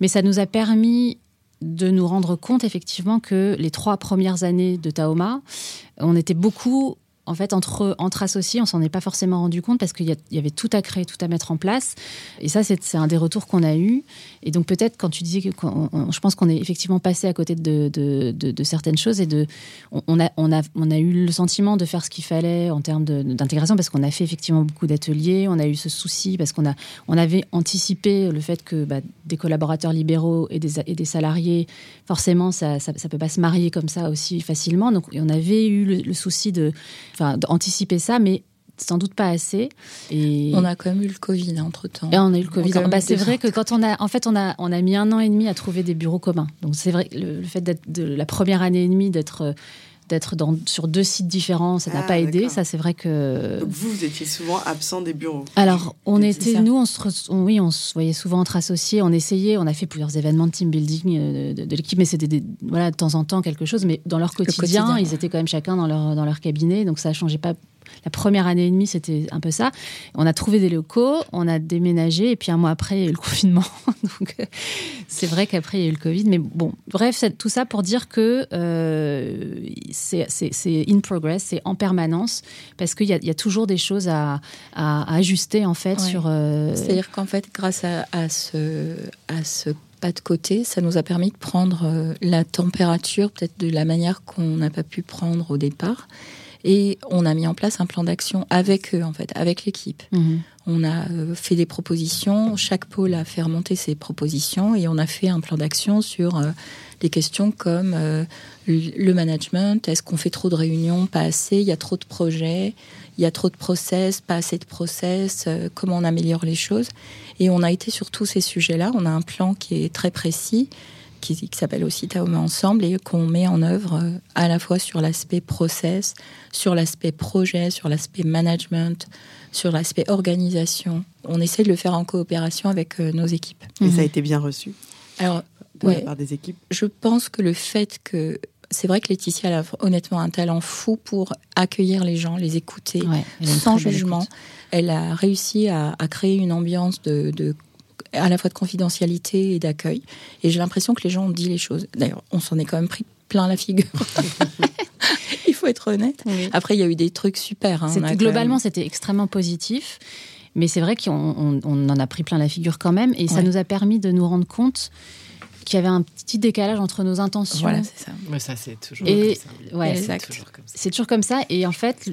mais ça nous a permis de nous rendre compte effectivement que les trois premières années de Taoma, on était beaucoup en fait, entre, entre associés, on s'en est pas forcément rendu compte parce qu'il y, avait tout à créer, tout à mettre en place. Et ça, c'est un des retours qu'on a eu. Et donc, peut-être, quand tu disais que je pense qu'on est effectivement passé à côté de, certaines choses et de, on, a, on, a, on a eu le sentiment de faire ce qu'il fallait en termes d'intégration parce qu'on a fait effectivement beaucoup d'ateliers. On a eu ce souci parce qu'on a, on avait anticipé le fait que bah, des collaborateurs libéraux et des, et des salariés, forcément, ça, ça, peut pas se marier comme ça aussi facilement. Donc, on avait eu le, le souci d'anticiper ça, mais sans doute pas assez. Et on a quand même eu le Covid entre temps. Et on a eu le Covid. Bah, c'est vrai que quand on a, en fait, on a, on a mis un an et demi à trouver des bureaux communs. Donc c'est vrai le, le fait d'être de la première année et demie d'être d'être sur deux sites différents, ça n'a ah, pas aidé. Ça, c'est vrai que. Donc vous, vous étiez souvent absent des bureaux. Alors, on était, nous, on se, oui, on se voyait souvent entre associés. On essayait, on a fait plusieurs événements de team building euh, de, l'équipe, mais c'était voilà de temps en temps quelque chose. Mais dans leur quotidien, quotidien, ils étaient quand même chacun dans leur dans leur cabinet, donc ça changeait pas la première année et demie, c'était un peu ça. On a trouvé des locaux, on a déménagé, et puis un mois après, il y a eu le confinement. Donc, euh, c'est vrai qu'après, il y a eu le Covid. Mais bon, bref, tout ça pour dire que euh, c'est in progress, c'est en permanence, parce qu'il y, y, a toujours des choses à, à, ajuster, en fait, sur... Euh, C'est-à-dire qu'en fait, grâce à, à, ce, à ce pas de côté, ça nous a permis de prendre la température, peut-être de la manière qu'on n'a pas pu prendre au départ. Et on a mis en place un plan d'action avec eux, en fait, avec l'équipe. Mhm. On a euh, fait des propositions, chaque pôle a fait remonter ses propositions et on a fait un plan d'action sur euh, des questions comme euh, le management, est-ce qu'on fait trop de réunions, pas assez, il y a trop de projets, il y a trop de process, pas assez de process, comment on améliore les choses? Et on a été sur tous ces sujets-là, on a un plan qui est très précis qui, s'appelle aussi Taoma Ensemble et qu'on met en œuvre euh, à la fois sur l'aspect process, sur l'aspect projet, sur l'aspect management, sur l'aspect organisation. On essaie de le faire en coopération avec euh, nos équipes. Et ça a mhm. été bien reçu Alors, par des équipes? Je pense que le fait que c'est vrai que Laetitia a honnêtement un talent fou pour accueillir les gens, les écouter sans jugement. Elle a réussi à, créer une ambiance de, de à la fois de confidentialité et d'accueil. Et j'ai l'impression que les gens ont dit les choses. D'ailleurs, on s'en est quand même pris plein la figure. il faut être honnête. Après, il y a eu des trucs super. Hein. Globalement, c'était extrêmement positif. Mais c'est vrai qu'on en a pris plein la figure quand même. Et ça nous a permis de nous rendre compte qu'il y avait un petit décalage entre nos intentions. Voilà, c'est ça. Mais ça, c'est toujours et, comme ça. Ouais, c'est toujours, comme ça. Et en fait,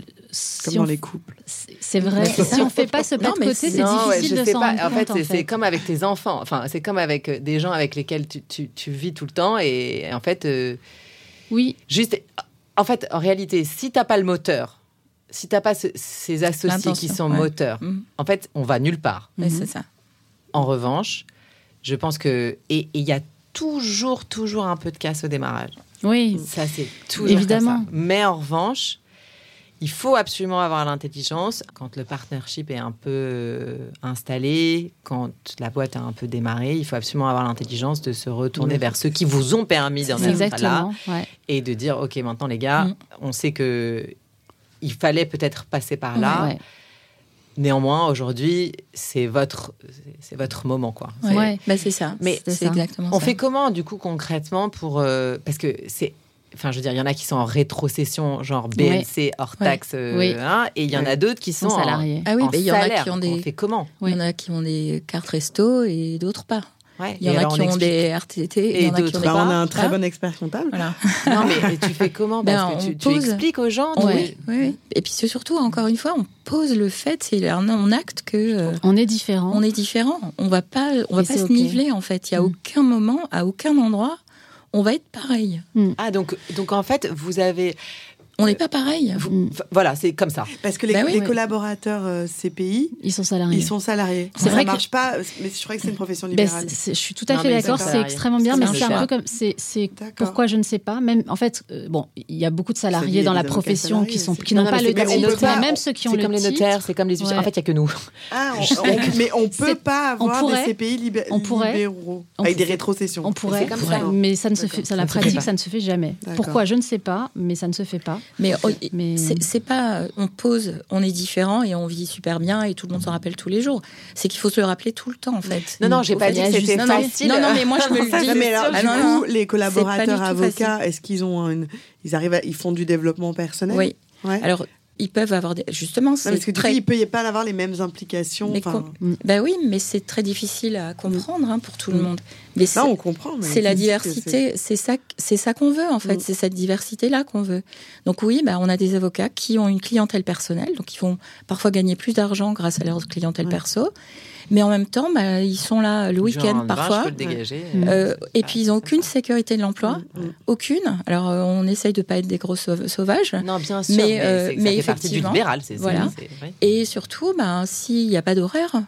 comme dans les couples. C'est vrai. si on fait pas ce pas de côté, c'est difficile de s'en rendre en Fait, c'est comme avec tes enfants. Enfin, c'est comme avec euh, des gens avec lesquels tu, tu, tu vis tout le temps. Et, en fait, euh, oui. Juste, en fait, en réalité, si t'as pas le moteur, si t'as pas ces associés qui sont moteurs, mm. en fait, on va nulle part. c'est mm-hmm. ça. En revanche, je pense que et il y a toujours, toujours un peu de casse au démarrage. Oui. Ça, c'est tout Évidemment. Mais en revanche, il faut absolument avoir l'intelligence quand le partnership est un peu euh, installé, quand la boîte a un peu démarré, il faut absolument avoir l'intelligence de se retourner vers ceux qui vous ont permis d'en être là et de dire ok maintenant les gars, mm. on sait que il fallait peut-être passer par là. Néanmoins, aujourd'hui, c'est votre, c'est votre moment, quoi. Ouais, bah c'est ça. Mais c'est exactement. On fait comment, du coup, concrètement, pour euh, parce que c'est, enfin, je veux dire, il y en a qui sont en rétrocession, genre BNC hors taxe, euh, hein, et il y en a d'autres qui sont salariés. ah oui, il y en a qui ont des. On fait comment? Il y en a qui ont des cartes resto et d'autres pas il y en a qui ont des RTT et d'autres. Bah, on a un très bon expert comptable. Voilà. non, mais tu fais comment? Ben, Parce que tu, expliques aux gens. Oui, oui, Et puis surtout, encore une fois, on pose le fait, c'est on acte que euh, on est différent. On est différent. On va pas, on va pas se niveler en fait. Il y a mm. aucun moment, à aucun endroit, on va être pareil. Mm. Ah donc donc en fait vous avez on n'est pas pareil. voilà, c'est comme ça. Parce que les, bah collaborateurs euh, CPI, ils sont salariés. Ils sont salariés. C'est vrai ça marche pas, mais je crois que c'est une profession ben, libérale. je suis tout à fait d'accord, c'est extrêmement bien, mais c'est un peu comme c'est pourquoi je ne sais pas. Même en fait, euh, bon, il y a beaucoup de salariés dans la profession qui sont qui n'ont pas le titre, mais même ceux qui ont le titre. C'est comme les notaires, c'est comme les En fait, il y a que nous. Ah, mais on peut pas avoir des CPI libéraux avec des rétrocessions. On pourrait, mais ça ne se fait, la pratique, ça ne se fait jamais. Pourquoi? Je ne sais pas, mais ça ne se fait pas. Mais, mais... c'est pas, on pose, on est différent et on vit super bien et tout le monde s'en rappelle tous les jours. C'est qu'il faut se le rappeler tout le temps en fait. Non, non, j'ai pas dit que c'était facile. Non, non, mais moi je me le dis. Mais alors, du coup, les collaborateurs avocats, est-ce qu'ils ont, ils arrivent, ils font du développement personnel? Oui. Ouais. Alors ils peuvent avoir des... justement c'est parce que très... il peut y pas avoir les mêmes implications ben oui mais c'est très difficile à comprendre hein, pour tout le mm. monde. Mais ça on comprend c'est la diversité c'est ça c'est ça qu'on veut en fait. Mm. c'est cette diversité là qu'on veut. Donc oui ben on a des avocats qui ont une clientèle personnelle donc ils vont parfois gagner plus d'argent grâce à leur clientèle perso mais en même temps, bah, ils sont là le week-end parfois. Euh, et puis ils n'ont aucune sécurité de l'emploi, mm, mm. aucune. Alors euh, on essaye de pas être des gros sauvages. Non, bien sûr. Mais, euh, mais, effectivement, libéral, c'est voilà. Et surtout, bah, s'il n'y a pas d'horaire,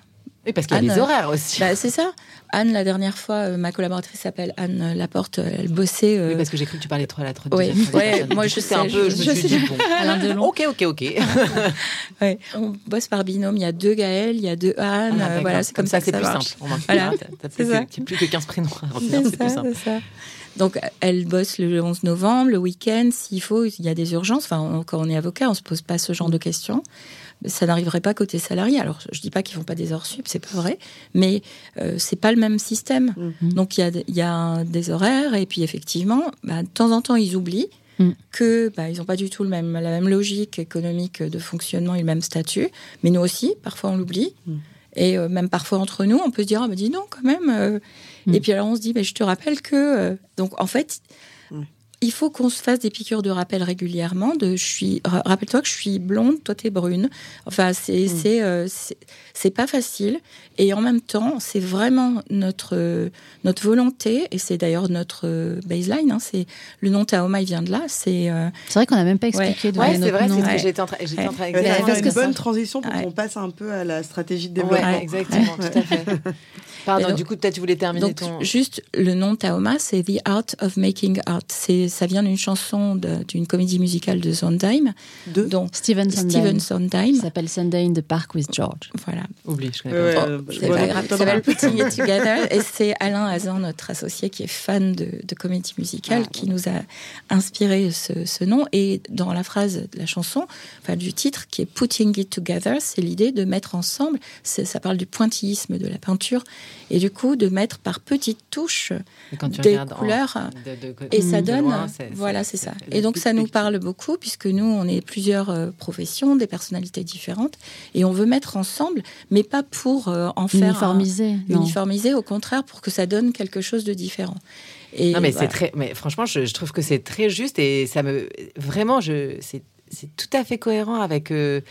oui, parce qu'il y a des horaires aussi. Bah, c'est ça. Anne, la dernière fois, euh, ma collaboratrice s'appelle Anne Laporte, euh, elle bossait. Euh, oui, parce que j'ai cru que tu parlais trop à la trop Oui, ouais, moi je sais un peu, je, me suis dit, bon. Alain Delon. Ok, ok, ok. ouais, on bosse par binôme, il y a deux Gaël, il y a deux Anne, ah, voilà, c'est comme, ça, c'est plus simple. Voilà. C'est plus que 15 prénoms. C'est plus simple. Ça. Donc, elle bosse le 11 novembre, le week-end, s'il faut, il y a des urgences. Enfin, quand on est avocat, on se pose pas ce genre de questions ça n'arriverait pas côté salarié. Alors, je dis pas qu'ils font pas des heures sup, c'est pas vrai, mais euh, c'est pas le même système. Mm. Donc, il y a, y a, des horaires, et puis effectivement, bah, de temps en temps, ils oublient mm. que bah, ils n'ont pas du tout le même, la même logique économique de fonctionnement et le même statut. Mais nous aussi, parfois, on l'oublie. Mm. Et euh, même parfois entre nous, on peut se dire, ah, bah, dis non, quand même. Euh. Et puis alors, on se dit, mais je te rappelle que. donc, en fait, il faut qu'on se fasse des piqûres de rappel régulièrement. De, je suis, rappelle-toi que je suis blonde, toi t'es brune. Enfin, c'est mm. euh, c'est c'est pas facile. Et en même temps, c'est vraiment notre notre volonté et c'est d'ailleurs notre euh, baseline. Hein, c'est le nom Taoma, il vient de là. C'est euh, c'est vrai qu'on n'a même pas expliqué. Ouais, c'est vrai. C'est ce que j'étais en train. J'étais en train. Bonne transition pour qu'on passe un peu à la stratégie de développement. exactement, tout à fait. Pardon, du coup, peut-être tu voulais terminer donc, ton... Juste, le nom Taoma, c'est The Art of Making Art. Ça vient d'une chanson d'une comédie musicale de Sondheim. De donc, Steven Sondheim. Steven Sondheim. S'appelle Sunday in the Park with George. Voilà. Oublie, je connais pas. Oh, c'est pas grave. Ça s'appelle Putting It Together. Et c'est Alain Hazan, notre associé, qui est fan de, de comédie musicale, ah, qui nous a inspiré ce, ce, nom. Et dans la phrase de la chanson, enfin du titre, qui est Putting It Together, c'est l'idée de mettre ensemble. Ça parle du pointillisme de la peinture et du coup de mettre par petites touches des couleurs et ça donne Voilà, voilà c'est ça. Et donc ça nous parle beaucoup puisque nous, on est plusieurs euh, professions, des personnalités différentes, et on veut mettre ensemble, mais pas pour euh, en faire uniformiser, uniformiser, au contraire pour que ça donne quelque chose de différent. Et non mais c'est très, mais franchement, je, trouve que c'est très juste et ça me vraiment, je c'est tout à fait cohérent avec euh,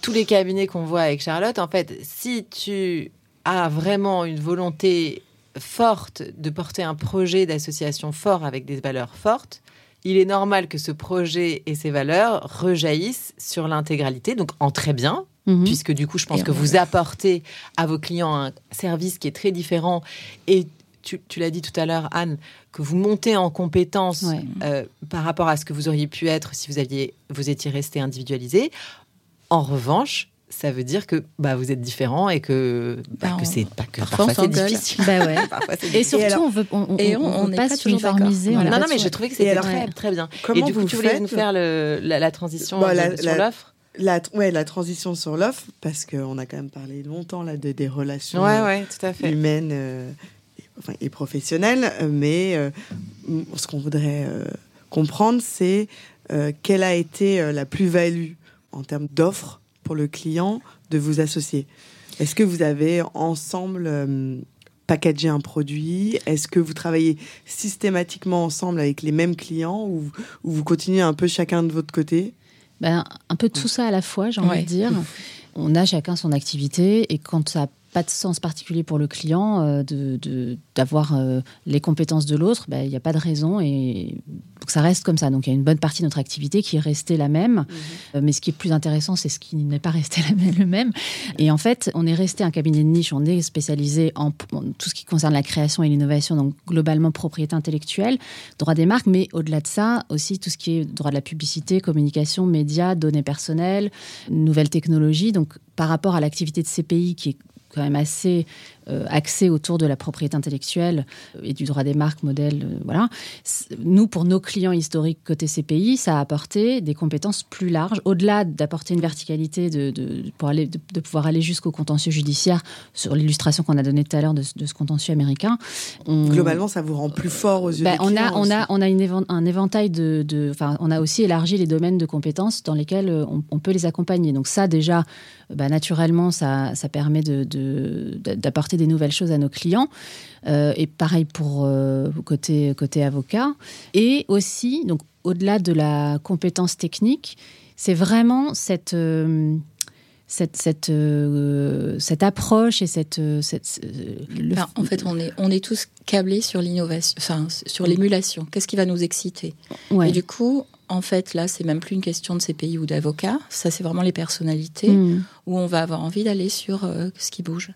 tous les cabinets qu'on voit avec Charlotte. En fait, si tu as vraiment une volonté forte de porter un projet d'association fort avec des valeurs fortes, il est normal que ce projet et ses valeurs rejaillissent sur l'intégralité, donc en très bien, mhm. puisque du coup, je pense que vous apportez à vos clients un service qui est très différent et tu, l'as dit tout à l'heure, Anne, que vous montez en compétence euh, par rapport à ce que vous auriez pu être si vous aviez vous étiez resté individualisé. En revanche, ça veut dire que bah, vous êtes différent et que, bah, bah, que c'est pas que parfois, c'est difficile. Bah ouais. et surtout, on veut, on, et on, on, pas, pas uniformiser. Non, non, mais je trouvais que c'était très, très bien. Comment et du coup, tu voulais nous faire le, la, transition sur l'offre la, ouais, la transition sur l'offre, parce qu'on a quand même parlé longtemps là, de, des relations ouais, ouais, tout à fait. humaines euh, et, enfin, et, professionnelles, mais euh, ce qu'on voudrait euh, comprendre, c'est quelle a été la plus-value en termes d'offres pour le client de vous associer. Est-ce que vous avez ensemble euh, packagé un produit? Est-ce que vous travaillez systématiquement ensemble avec les mêmes clients ou, vous continuez un peu chacun de votre côté? Ben, Un peu de tout ça à la fois, j'ai envie de dire. On a chacun son activité et quand ça pas de sens particulier pour le client euh, de d'avoir euh, les compétences de l'autre, ben, il n'y a pas de raison et que ça reste comme ça. Donc il y a une bonne partie de notre activité qui est restée la même, mhm. euh, mais ce qui est plus intéressant, c'est ce qui n'est pas resté la même, le même. Et en fait, on est resté un cabinet de niche, on est spécialisé en, tout ce qui concerne la création et l'innovation, donc globalement propriété intellectuelle, droit des marques, mais au-delà de ça, aussi tout ce qui est droit de la publicité, communication, médias, données personnelles, nouvelles technologies. Donc par rapport à l'activité de CPI qui est quand même assez euh, axé autour de la propriété intellectuelle et du droit des marques, modèles, euh, voilà. Nous, pour nos clients historiques côté CPI, ça a apporté des compétences plus larges, au-delà d'apporter une verticalité de, pour aller, de, pouvoir aller jusqu'au contentieux judiciaire sur l'illustration qu'on a donnée tout à l'heure de, ce contentieux américain. Globalement, ça vous rend plus fort aux yeux ben, des on a, on a, on a une un éventail de, enfin, on a aussi élargi les domaines de compétences dans lesquels euh, on, peut les accompagner. Donc ça, déjà, bah, naturellement, ça, ça permet d'apporter des nouvelles choses à nos clients. Euh, et pareil pour euh, côté, côté avocat. Et aussi, donc au-delà de la compétence technique, c'est vraiment cette, euh, cette, cette, cette approche et cette. cette en fait, on est, on est tous câblés sur l'innovation, enfin, sur l'émulation. Qu'est-ce qui va nous exciter? Et du coup, en fait, là, c'est même plus une question de CPI ou d'avocat. Ça, c'est vraiment les personnalités hmm. où on va avoir envie d'aller sur ce qui bouge.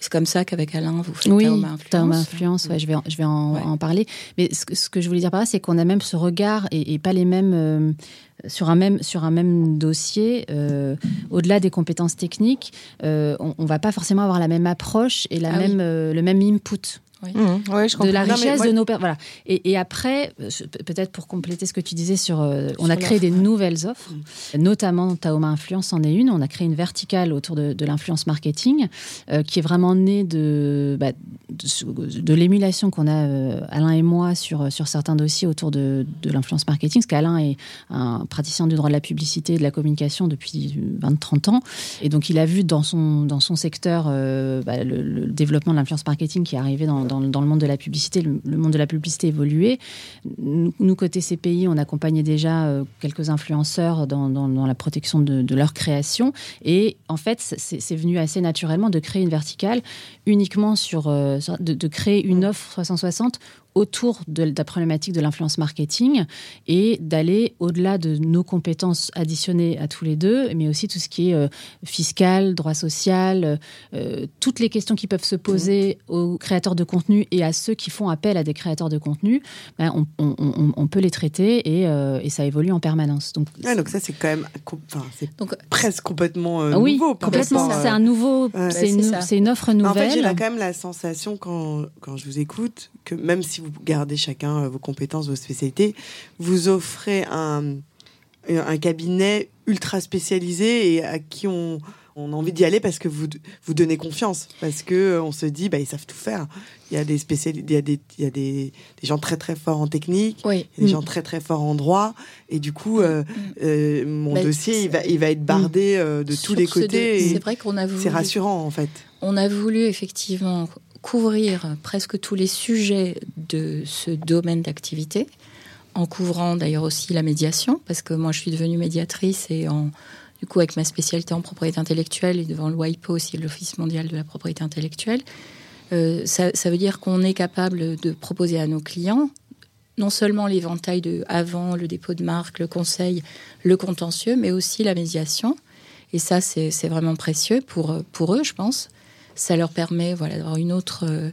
C'est comme ça qu'avec Alain, vous faites oui, Influence. Influence, ouais, je vais, je vais en, parler. Mais ce que, ce que, je voulais dire par là, c'est qu'on a même ce regard et, pas les mêmes. Euh, sur un même, sur un même dossier, euh, au-delà des compétences techniques, euh, on, ne va pas forcément avoir la même approche et la ah même, le même input. Oui. Mmh. de la richesse de nos pères. Voilà. Et, après, euh, peut-être pour compléter ce que tu disais sur, euh, on a créé des nouvelles offres, mmh. notamment Taoma Influence en est une. On a créé une verticale autour de, l'influence marketing euh, qui est vraiment née de, bah, de, l'émulation qu'on a Alain et moi sur sur certains dossiers autour de, l'influence marketing. Parce qu'Alain est un praticien du droit de la publicité et de la communication depuis 20-30 ans, et donc il a vu dans son dans son secteur bah, le, le, développement de l'influence marketing qui est arrivé dans dans, le monde de la publicité, le, monde de la publicité évoluait. Nous, côté CPI, on accompagnait déjà euh, quelques influenceurs dans, la protection de, leur création. Et en fait, c'est venu assez naturellement de créer une verticale uniquement sur, euh, de, créer une offre 360 autour de la problématique de l'influence marketing et d'aller au-delà de nos compétences additionnées à tous les deux, mais aussi tout ce qui est euh, fiscal, droit social, euh, toutes les questions qui peuvent se poser aux créateurs de contenu et à ceux qui font appel à des créateurs de contenu, ben, on, peut les traiter et, euh, et, ça évolue en permanence. Donc, donc ça c'est quand même donc, presque complètement oui, nouveau. complètement. C'est un nouveau, c'est une, une, offre nouvelle. En fait, j'ai quand même la sensation quand, quand je vous écoute que même si vous gardez chacun euh, vos compétences, vos spécialités, vous offrez un, un cabinet ultra spécialisé et à qui on, on a envie d'y aller parce que vous vous donnez confiance, parce que euh, on se dit bah ils savent tout faire. Il y a des spécialistes, il y a des il y a des, des, gens très très forts en technique, oui. des mm. gens très très forts en droit, et du coup euh, mm. euh, mon bah, dossier il va il va être bardé mm. de tous les côtés. C'est vrai qu'on a voulu. C'est rassurant en fait. On a voulu effectivement couvrir presque tous les sujets de ce domaine d'activité en couvrant d'ailleurs aussi la médiation, parce que moi je suis devenue médiatrice et en, du coup avec ma spécialité en propriété intellectuelle et devant le WIPO aussi, l'Office mondial de la propriété intellectuelle, euh, ça, veut dire qu'on est capable de proposer à nos clients non seulement l'éventail de avant, le dépôt de marque, le conseil, le contentieux, mais aussi la médiation. Et ça, c'est vraiment précieux pour, pour eux, je pense. Ça leur permet voilà, d'avoir une autre... Euh,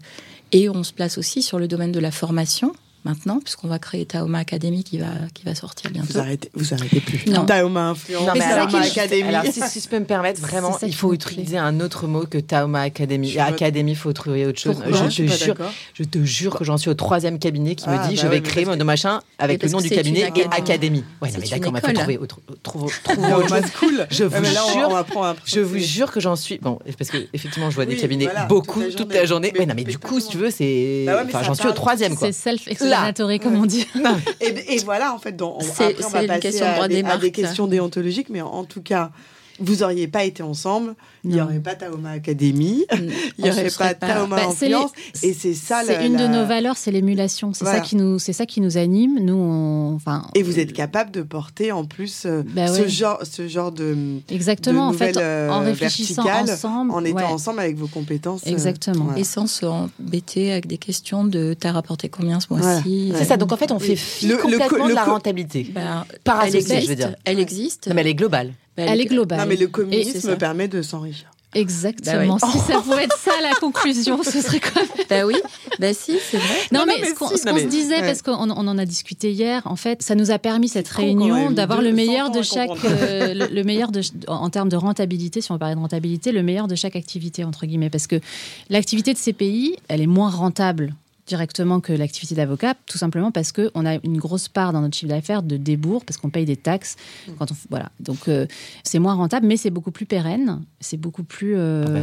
et on se place aussi sur le domaine de la formation maintenant, puisqu'on va créer Taoma Academy qui va, qui va sortir bientôt. Vous arrêtez, vous arrêtez plus. Non. Taoma Influence, non, mais Taoma Academy. Alors, si, je peux me permettre, vraiment, il faut utiliser un autre mot que Taoma Academy. Academy, il faut trouver autre chose. je, te jure, je te jure que j'en suis au troisième cabinet qui me ah, dit bah je vais créer mon machin avec le nom du cabinet et Academy. Ouais, non, mais d'accord, on va trouver autre, trouve, autre cool. Je vous jure, je vous jure que j'en suis. Bon, parce que effectivement, je vois des cabinets beaucoup toute la journée. Ouais, non, mais du coup, si tu veux, c'est. Bah enfin, j'en suis au troisième, quoi. C'est self comme on dit. et, voilà, en fait, donc, après, on va passer à, des, à des questions déontologiques, mais en, tout cas, vous n'auriez pas été ensemble, il n'y aurait pas Taoma Academy, il n'y aurait pas, Taoma bah, Influence. et c'est ça C'est une de nos valeurs, c'est l'émulation. C'est ça qui nous, c'est ça qui nous anime. Nous, enfin. Et vous êtes capable de porter en plus euh, bah ce genre, ce genre de. Exactement. en fait, en euh, réfléchissant ensemble, en étant ensemble avec vos compétences. Euh, Exactement. Et sans se embêter avec des questions de t'as rapporté combien ce mois-ci. C'est ça. Donc en fait, on fait fi complètement de la rentabilité. Bah, Par elle existe, je veux dire. Elle existe. mais elle est globale. Elle est globale. Non, mais le communisme permet de s'enrichir. Exactement. Bah si ça pouvait être ça la conclusion, ce serait quoi Bah oui, bah si, c'est vrai. Non, mais, ce qu'on se disait, parce qu'on on en a discuté hier, en fait, ça nous a permis cette réunion d'avoir le meilleur de chaque, euh, le, meilleur de, en termes de rentabilité, si on parle de rentabilité, le meilleur de chaque activité entre guillemets, parce que l'activité de ces pays, elle est moins rentable directement que l'activité d'avocat, tout simplement parce qu'on a une grosse part dans notre chiffre d'affaires de débours, parce qu'on paye des taxes. Mm. Quand on, voilà. Donc, euh, c'est moins rentable, mais c'est beaucoup plus pérenne, c'est beaucoup plus euh, ah bah,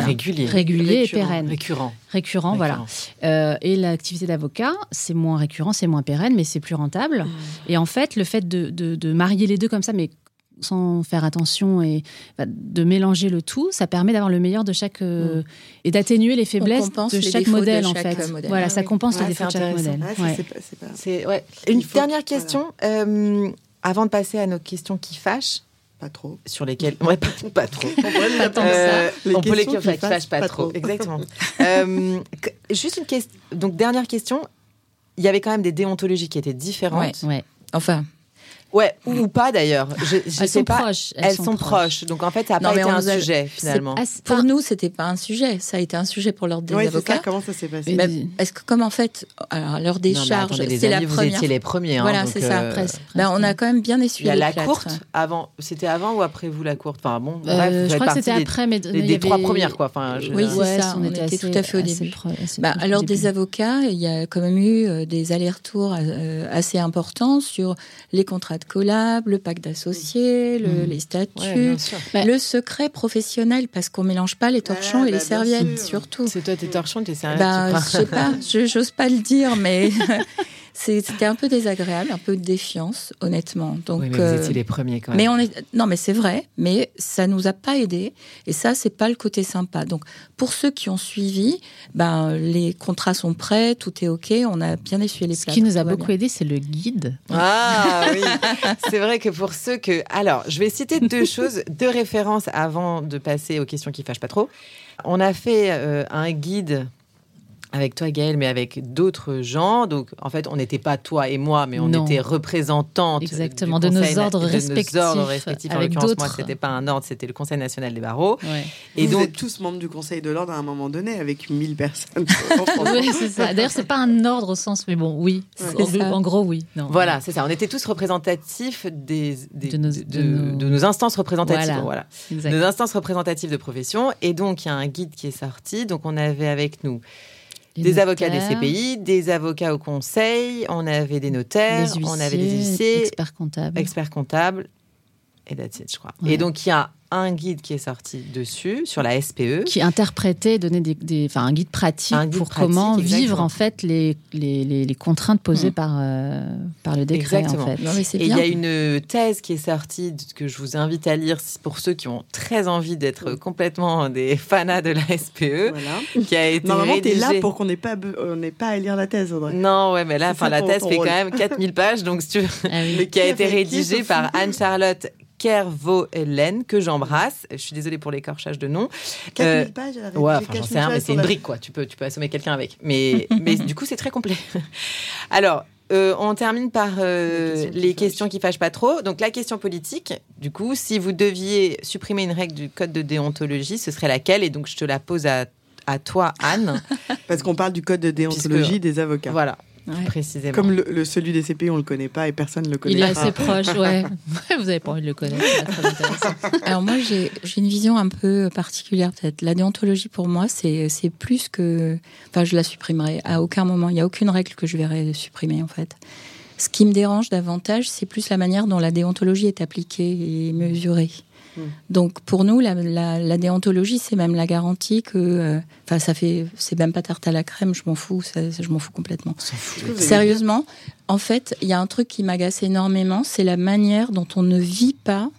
régulier. régulier. et pérenne. Récurrent. Récurrent, voilà. Euh, et l'activité d'avocat, c'est moins récurrent, c'est moins pérenne, mais c'est plus rentable. Mm. Et en fait, le fait de, de marier les deux comme ça, mais sans faire attention et bah, de mélanger le tout, ça permet d'avoir le meilleur de chaque euh, mm. et d'atténuer les faiblesses de chaque modèle en fait. Voilà, ça compense les défauts de chaque modèle. c'est ouais. Une dernière question euh, avant de passer à nos questions qui fâchent. Pas trop. Sur lesquelles. Ouais, pas, trop. pas euh, on peut les qui fâchent pas, trop. Exactement. juste une question. Donc, dernière question. Il y avait quand même des déontologies qui étaient différentes. Ouais, ouais. Enfin, Ouais, ou, pas d'ailleurs. Je, je elles sais sont pas. proches. Elles, sont, proches. Donc en fait, ça n'a pas été un sujet finalement. Pour nous, c'était pas un sujet. Ça a été un sujet pour l'ordre des ouais, avocats. Ça, comment ça s'est passé Est-ce que comme en fait, alors l'heure des charges, c'est la vous première. Étiez les premiers. Hein, voilà, c'est ça. Euh... Presque, ben, on a quand même bien essuyé. Il y a la courte avant. C'était avant ou après vous la courte? Enfin bon, euh, bref, je crois que c'était après, mais des trois premières quoi. Enfin, oui, c'est ça. On était tout à fait au début. Alors des avocats, il y a quand même eu euh, des allers-retours assez importants sur les contrats de collab, le pacte d'associés, mmh. les statuts, bah, le secret professionnel, parce qu'on mélange pas les torchons et les bah, serviettes, surtout. C'est toi tes torchons tes serviettes. Bah, je sais pas, j'ose pas le dire, mais C'était un peu désagréable, un peu de défiance, honnêtement. Donc, oui, mais vous euh, étiez les premiers quand même. Mais on est, non, mais c'est vrai, mais ça nous a pas aidé. Et ça, c'est pas le côté sympa. Donc, pour ceux qui ont suivi, ben, les contrats sont prêts, tout est OK, on a bien essuyé les plats. Ce qui nous a beaucoup aidé, c'est le guide. Ah oui, c'est vrai que pour ceux que. Alors, je vais citer deux choses, deux références avant de passer aux questions qui fâchent pas trop. On a fait euh, un guide avec toi Gaëlle, mais avec d'autres gens. Donc, en fait, on n'était pas toi et moi, mais on était représentantes Exactement, de, nos ordres de respectifs. Nos ordres respectifs. En l'occurrence, moi, c'était pas un ordre, c'était le Conseil national des barreaux. Et Vous donc, êtes tous membres du Conseil de l'ordre à un moment donné, avec 1000 personnes. oui, c'est ça. D'ailleurs, c'est pas un ordre au sens, mais bon, oui. En, gros, oui. Non, voilà, c'est ça. On était tous représentatifs des, de, nos, de, nos... instances représentatives. Voilà. Nos instances représentatives de profession. Et donc, il y a un guide qui est sorti. Donc, on avait avec nous des avocats des CPI, des avocats au conseil, on avait des notaires, on avait des huissiers, experts comptables. Experts comptables, et that's it, je crois. Et donc, il y a un guide qui est sorti dessus sur la SPE. Qui interprétait, donnait des, des enfin, un guide pratique pour comment vivre en fait les, les, les, contraintes posées mm. par, euh, par le décret. Exactement. En fait. Et il y a une thèse qui est sortie que je vous invite à lire pour ceux qui ont très envie d'être complètement des fanas de la SPE. Voilà. Qui a été Normalement, tu es là pour qu'on n'ait pas, on pas à lire la thèse, Audrey. Non, ouais, mais là, enfin, la thèse fait quand même 4000 pages, donc tu... Ah qui a été rédigée par Anne-Charlotte Kervo-Hélène, que j'embrasse. Je suis désolée pour l'écorchage de nom. 4000 euh, pages Ouais, enfin, c'est une brique, quoi. Tu peux, tu peux assommer quelqu'un avec. Mais, mais du coup, c'est très complet. Alors, euh, on termine par euh, les, questions, qui, fâchent pas trop. Donc la question politique, du coup, si vous deviez supprimer une règle du code de déontologie, ce serait laquelle? Et donc je te la pose à, à toi, Anne. Parce qu'on parle du code de déontologie des avocats. Voilà. Précisément. Comme le, celui des CPI, on le connaît pas et personne ne le connaît. Il est assez proche, ouais. Vous avez pas envie de le connaître. Alors moi, j'ai une vision un peu particulière peut-être. La déontologie pour moi, c'est plus que. Enfin, je la supprimerai à aucun moment. Il n'y a aucune règle que je verrai supprimer en fait. Ce qui me dérange davantage, c'est plus la manière dont la déontologie est appliquée et mesurée. Donc pour nous, la, déontologie, c'est même la garantie que, euh, enfin, ça fait, c'est même pas tarte à la crème. Je m'en fous, je m'en fous complètement. Sérieusement, en fait, il y a un truc qui m'agace énormément, c'est la manière dont on ne vit pas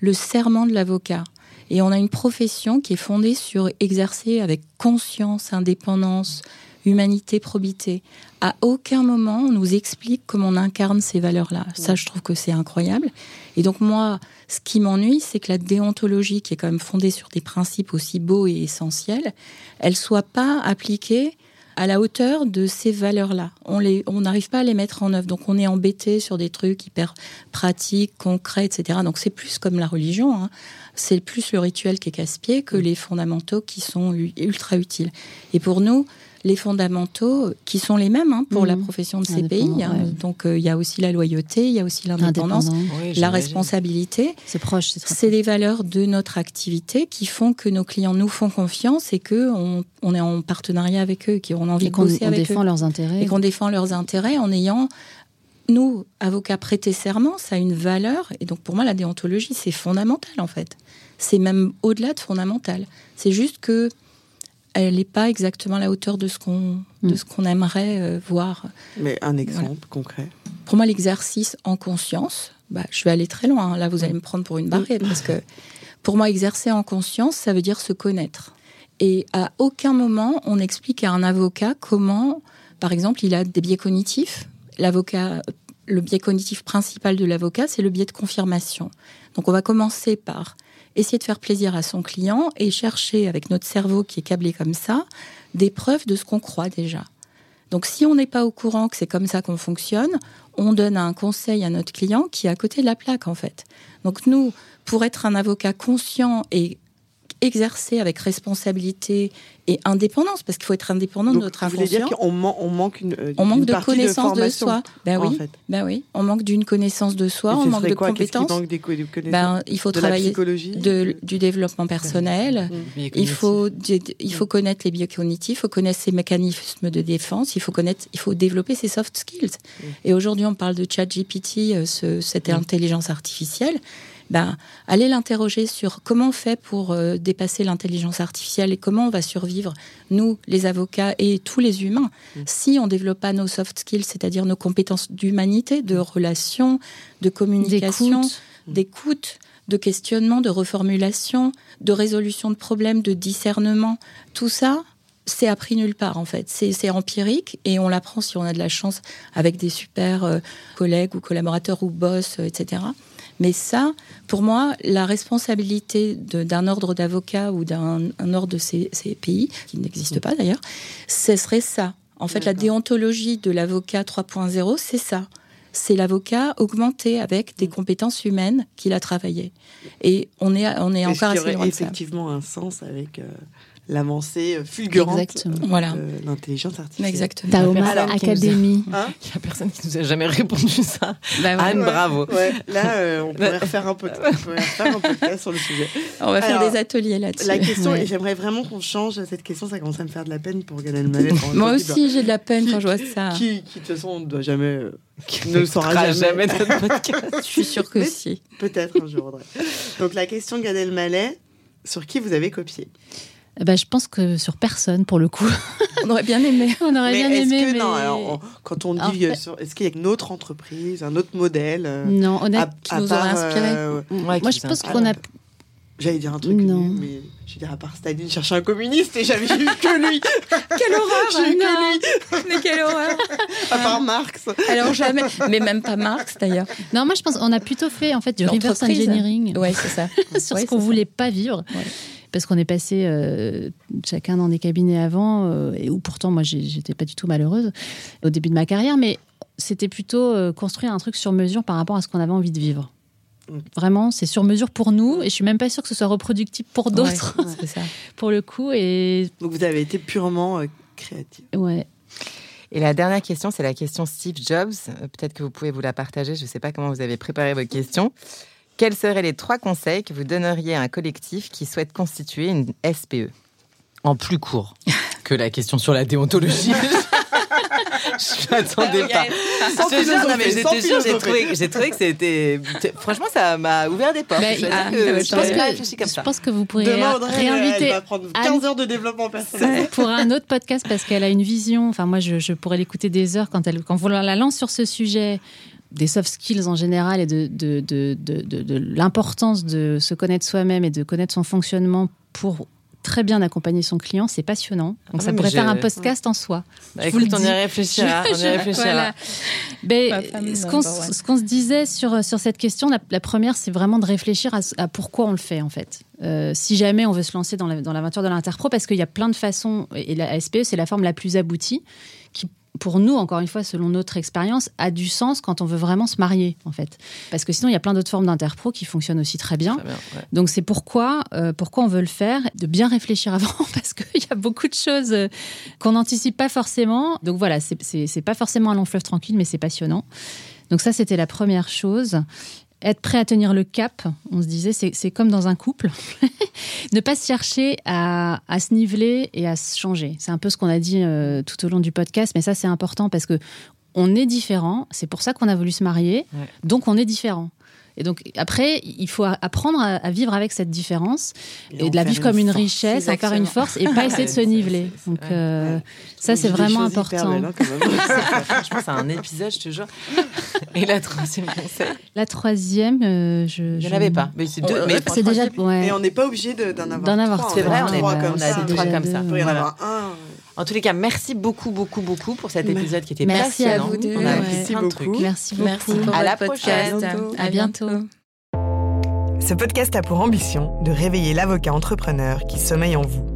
le serment de l'avocat. Et on a une profession qui est fondée sur exercer avec conscience, indépendance, humanité, probité. À aucun moment on nous explique comment on incarne ces valeurs-là. Ça, je trouve que c'est incroyable. Et donc moi, ce qui m'ennuie, c'est que la déontologie, qui est quand même fondée sur des principes aussi beaux et essentiels, elle soit pas appliquée à la hauteur de ces valeurs-là. On les, on n'arrive pas à les mettre en œuvre. Donc on est embêté sur des trucs hyper pratiques, concrets, etc. Donc c'est plus comme la religion. Hein. C'est plus le rituel qui est casse-pied que les fondamentaux qui sont ultra utiles. Et pour nous, les fondamentaux qui sont les mêmes hein, pour la mhm. profession de ces pays. Donc euh, il y a aussi la loyauté, il y a aussi l'indépendance, la responsabilité. C'est proche. C'est les valeurs de notre activité qui font que nos clients nous font confiance et que on, est en partenariat avec eux, qui ont envie de bosser avec défend leurs intérêts. Et qu'on défend leurs intérêts en ayant nous, avocats prêter serment, ça a une valeur. Et donc, pour moi, la déontologie, c'est fondamental, en fait. C'est même au-delà de fondamental. C'est juste que elle n'est pas exactement à la hauteur de ce qu'on de mm. ce qu'on aimerait euh, voir. Mais un exemple concret. Pour moi, l'exercice en conscience, bah, je vais aller très loin. Hein. Là, vous allez me prendre pour une barrière parce que pour moi, exercer en conscience, ça veut dire se connaître. Et à aucun moment, on explique à un avocat comment, par exemple, il a des biais cognitifs. L'avocat, le biais cognitif principal de l'avocat, c'est le biais de confirmation. Donc, on va commencer par essayer de faire plaisir à son client et chercher avec notre cerveau qui est câblé comme ça des preuves de ce qu'on croit déjà. Donc si on n'est pas au courant que c'est comme ça qu'on fonctionne, on donne un conseil à notre client qui est à côté de la plaque en fait. Donc nous, pour être un avocat conscient et exercer avec responsabilité et indépendance, parce qu'il faut être indépendant de notre inconscient. Vous voulez dire qu'on on manque une, on manque de connaissance de, soi. Ben oui, ben oui, on manque d'une connaissance de soi, on manque de compétences. Manque des, ben, il faut travailler de, du développement personnel. Il faut il faut connaître les biocognitifs, il faut connaître ses mécanismes de défense, il faut connaître, il faut développer ses soft skills. Et aujourd'hui, on parle de chat GPT, euh, ce, cette intelligence artificielle ben, allez l'interroger sur comment on fait pour euh, dépasser l'intelligence artificielle et comment on va survivre, nous, les avocats et tous les humains, mm. si on développe pas nos soft skills, c'est-à-dire nos compétences d'humanité, de relation, de communication, d'écoute de questionnement, de reformulation, de résolution de problèmes, de discernement. Tout ça, c'est appris nulle part en fait. C'est empirique et on l'apprend si on a de la chance avec des super euh, collègues ou collaborateurs ou boss, euh, etc. Mais ça, pour moi, la responsabilité d'un ordre d'avocats ou d'un ordre de ces, pays, qui n'existe pas d'ailleurs, ce serait ça. En fait, la déontologie de l'avocat 3.0, c'est ça. C'est l'avocat augmenté avec des mm. compétences humaines qu'il a travaillées. Et on est, on est encore assez loin effectivement un sens avec... Euh, l'avancée fulgurante Exactement. Voilà. de l'intelligence artificielle. Exactement. Taoma Academy. Hein Il n'y a personne qui nous a jamais répondu ça. Bah, ouais. Anne, Ouais, bravo. ouais. Là, euh, on pourrait refaire un on podcast sur le sujet. On va faire des ateliers là-dessus. La question, Ouais. et j'aimerais vraiment qu'on change cette question, ça commence à me faire de la peine pour pour un Moi aussi, j'ai de la peine Qui- quand je vois ça. Qui, qui, de toute façon, ne doit jamais. euh, Qui ne le saura jamais. notre podcast. Je suis sûre que Mais- si. Peut-être un jour, Audrey. Donc, la question Gad Elmaleh, sur qui vous avez copié? Ben, je pense que sur personne, pour le coup. On aurait bien aimé. On aurait Mais bien est-ce aimé, que, mais... non, alors, on- quand on dit, euh, fait- sur- est-ce qu'il y a une autre entreprise, un autre modèle euh, Non, honnête. à- qui à nous aurait part, inspiré euh, Ouais, Moi, je pense qu'on a... J'allais dire un truc, Non. mais je veux dire, à part Staline chercher un communiste et j'avais vu que lui. Quelle horreur J'ai eu que Non. lui, Mais quelle horreur à part Marx. Alors jamais, mais même pas Marx d'ailleurs. Non, moi, je pense qu'on a plutôt fait, en fait, du reverse engineering Ouais, c'est ça. sur Ouais, ce qu'on voulait pas vivre. Ouais. Parce qu'on est passé euh, chacun dans des cabinets avant, euh, et où pourtant, moi, j'étais pas du tout malheureuse au début de ma carrière, mais c'était plutôt euh, construire un truc sur mesure par rapport à ce qu'on avait envie de vivre. Mm. Vraiment, c'est sur mesure pour nous, et je suis même pas sûre que ce soit reproductible pour d'autres, Ouais, c'est ça. pour le coup. Et Donc vous avez été purement euh, créatif. ouais, Et la dernière question, c'est la question Steve Jobs. Peut-être que vous pouvez vous la partager. Je ne sais pas comment vous avez préparé votre question. Quels seraient les trois conseils que vous donneriez à un collectif qui souhaite constituer une SPE En plus court que la question sur la déontologie. je m'attendais pas. J'ai trouvé, j'ai trouvé que c'était. Franchement, ça m'a ouvert des portes. Bah, je, ah, que, je pense que- comme je ça. pense que vous pourrez Demain, Audrey, elle réinviter va prendre Anne. 15 heures de développement personnel. pour un autre podcast parce qu'elle a une vision. Enfin, moi, je, je pourrais l'écouter des heures quand elle, quand on la lance sur ce sujet des soft skills en général et de, de, de, de, de- de l'importance de se connaître soi-même et de connaître son fonctionnement pour très bien accompagner son client, c'est passionnant. Donc, Ah ça oui, mais pourrait faire un podcast en soi. Bah, je vous le écoute, on y réfléchira. On y Je- réfléchira. voilà. Ben, Ma femme ce qu'on se disait sur, sur cette question, la, la première, c'est vraiment de réfléchir à, pourquoi on le fait, en fait. Euh, si jamais on veut se lancer dans la- dans l'aventure de l'interpro, parce qu'il y a plein de façons, et la SPE, c'est la forme la plus aboutie, qui, pour nous, encore une fois, selon notre expérience, a du sens quand on veut vraiment se marier, en fait. Parce que sinon, il y a plein d'autres formes d'interpro qui fonctionnent aussi très bien. Très bien, ouais. Donc c'est pourquoi, euh, pourquoi on veut le faire, de bien réfléchir avant, parce qu'il y a beaucoup de choses euh, qu'on n'anticipe pas forcément. Donc voilà, c'est pas forcément un long fleuve tranquille, mais c'est passionnant. Donc ça, c'était la première chose. Être prêt à tenir le cap, on se disait, c'est comme dans un couple. ne pas chercher à, à se niveler et à se changer. C'est un peu ce qu'on a dit euh, tout au long du podcast, mais ça, c'est important parce que on est différent. C'est pour ça qu'on a voulu se marier. Ouais. Donc, on est différent. Et donc, après, il faut apprendre à, à vivre avec cette différence et, de la vivre comme une force. richesse, en faire une force et pas essayer de se niveler. Donc, ouais. euh, Ouais. ça, c'est vraiment important. belles, hein, même. Franchement, c'est un épisode, je te jure. Et la troisième conseil? La troisième, euh, je. Je- avait pas. Mais c'est deux. Oh, mais C'est déjà. Et Ouais. on n'est pas obligé de- d'en avoir D'en avoir trois. C'est vrai, a on est- trois on comme a trois comme ça. Il y en avoir un. En tous les cas, merci beaucoup, beaucoup, beaucoup pour cet Merci. épisode qui était Merci à passionnant. vous deux. On a Merci plein de beaucoup. trucs. Merci beaucoup. Merci pour À la votre prochaine. podcast. À bientôt. Ce podcast a pour ambition de réveiller l'avocat entrepreneur qui sommeille en vous.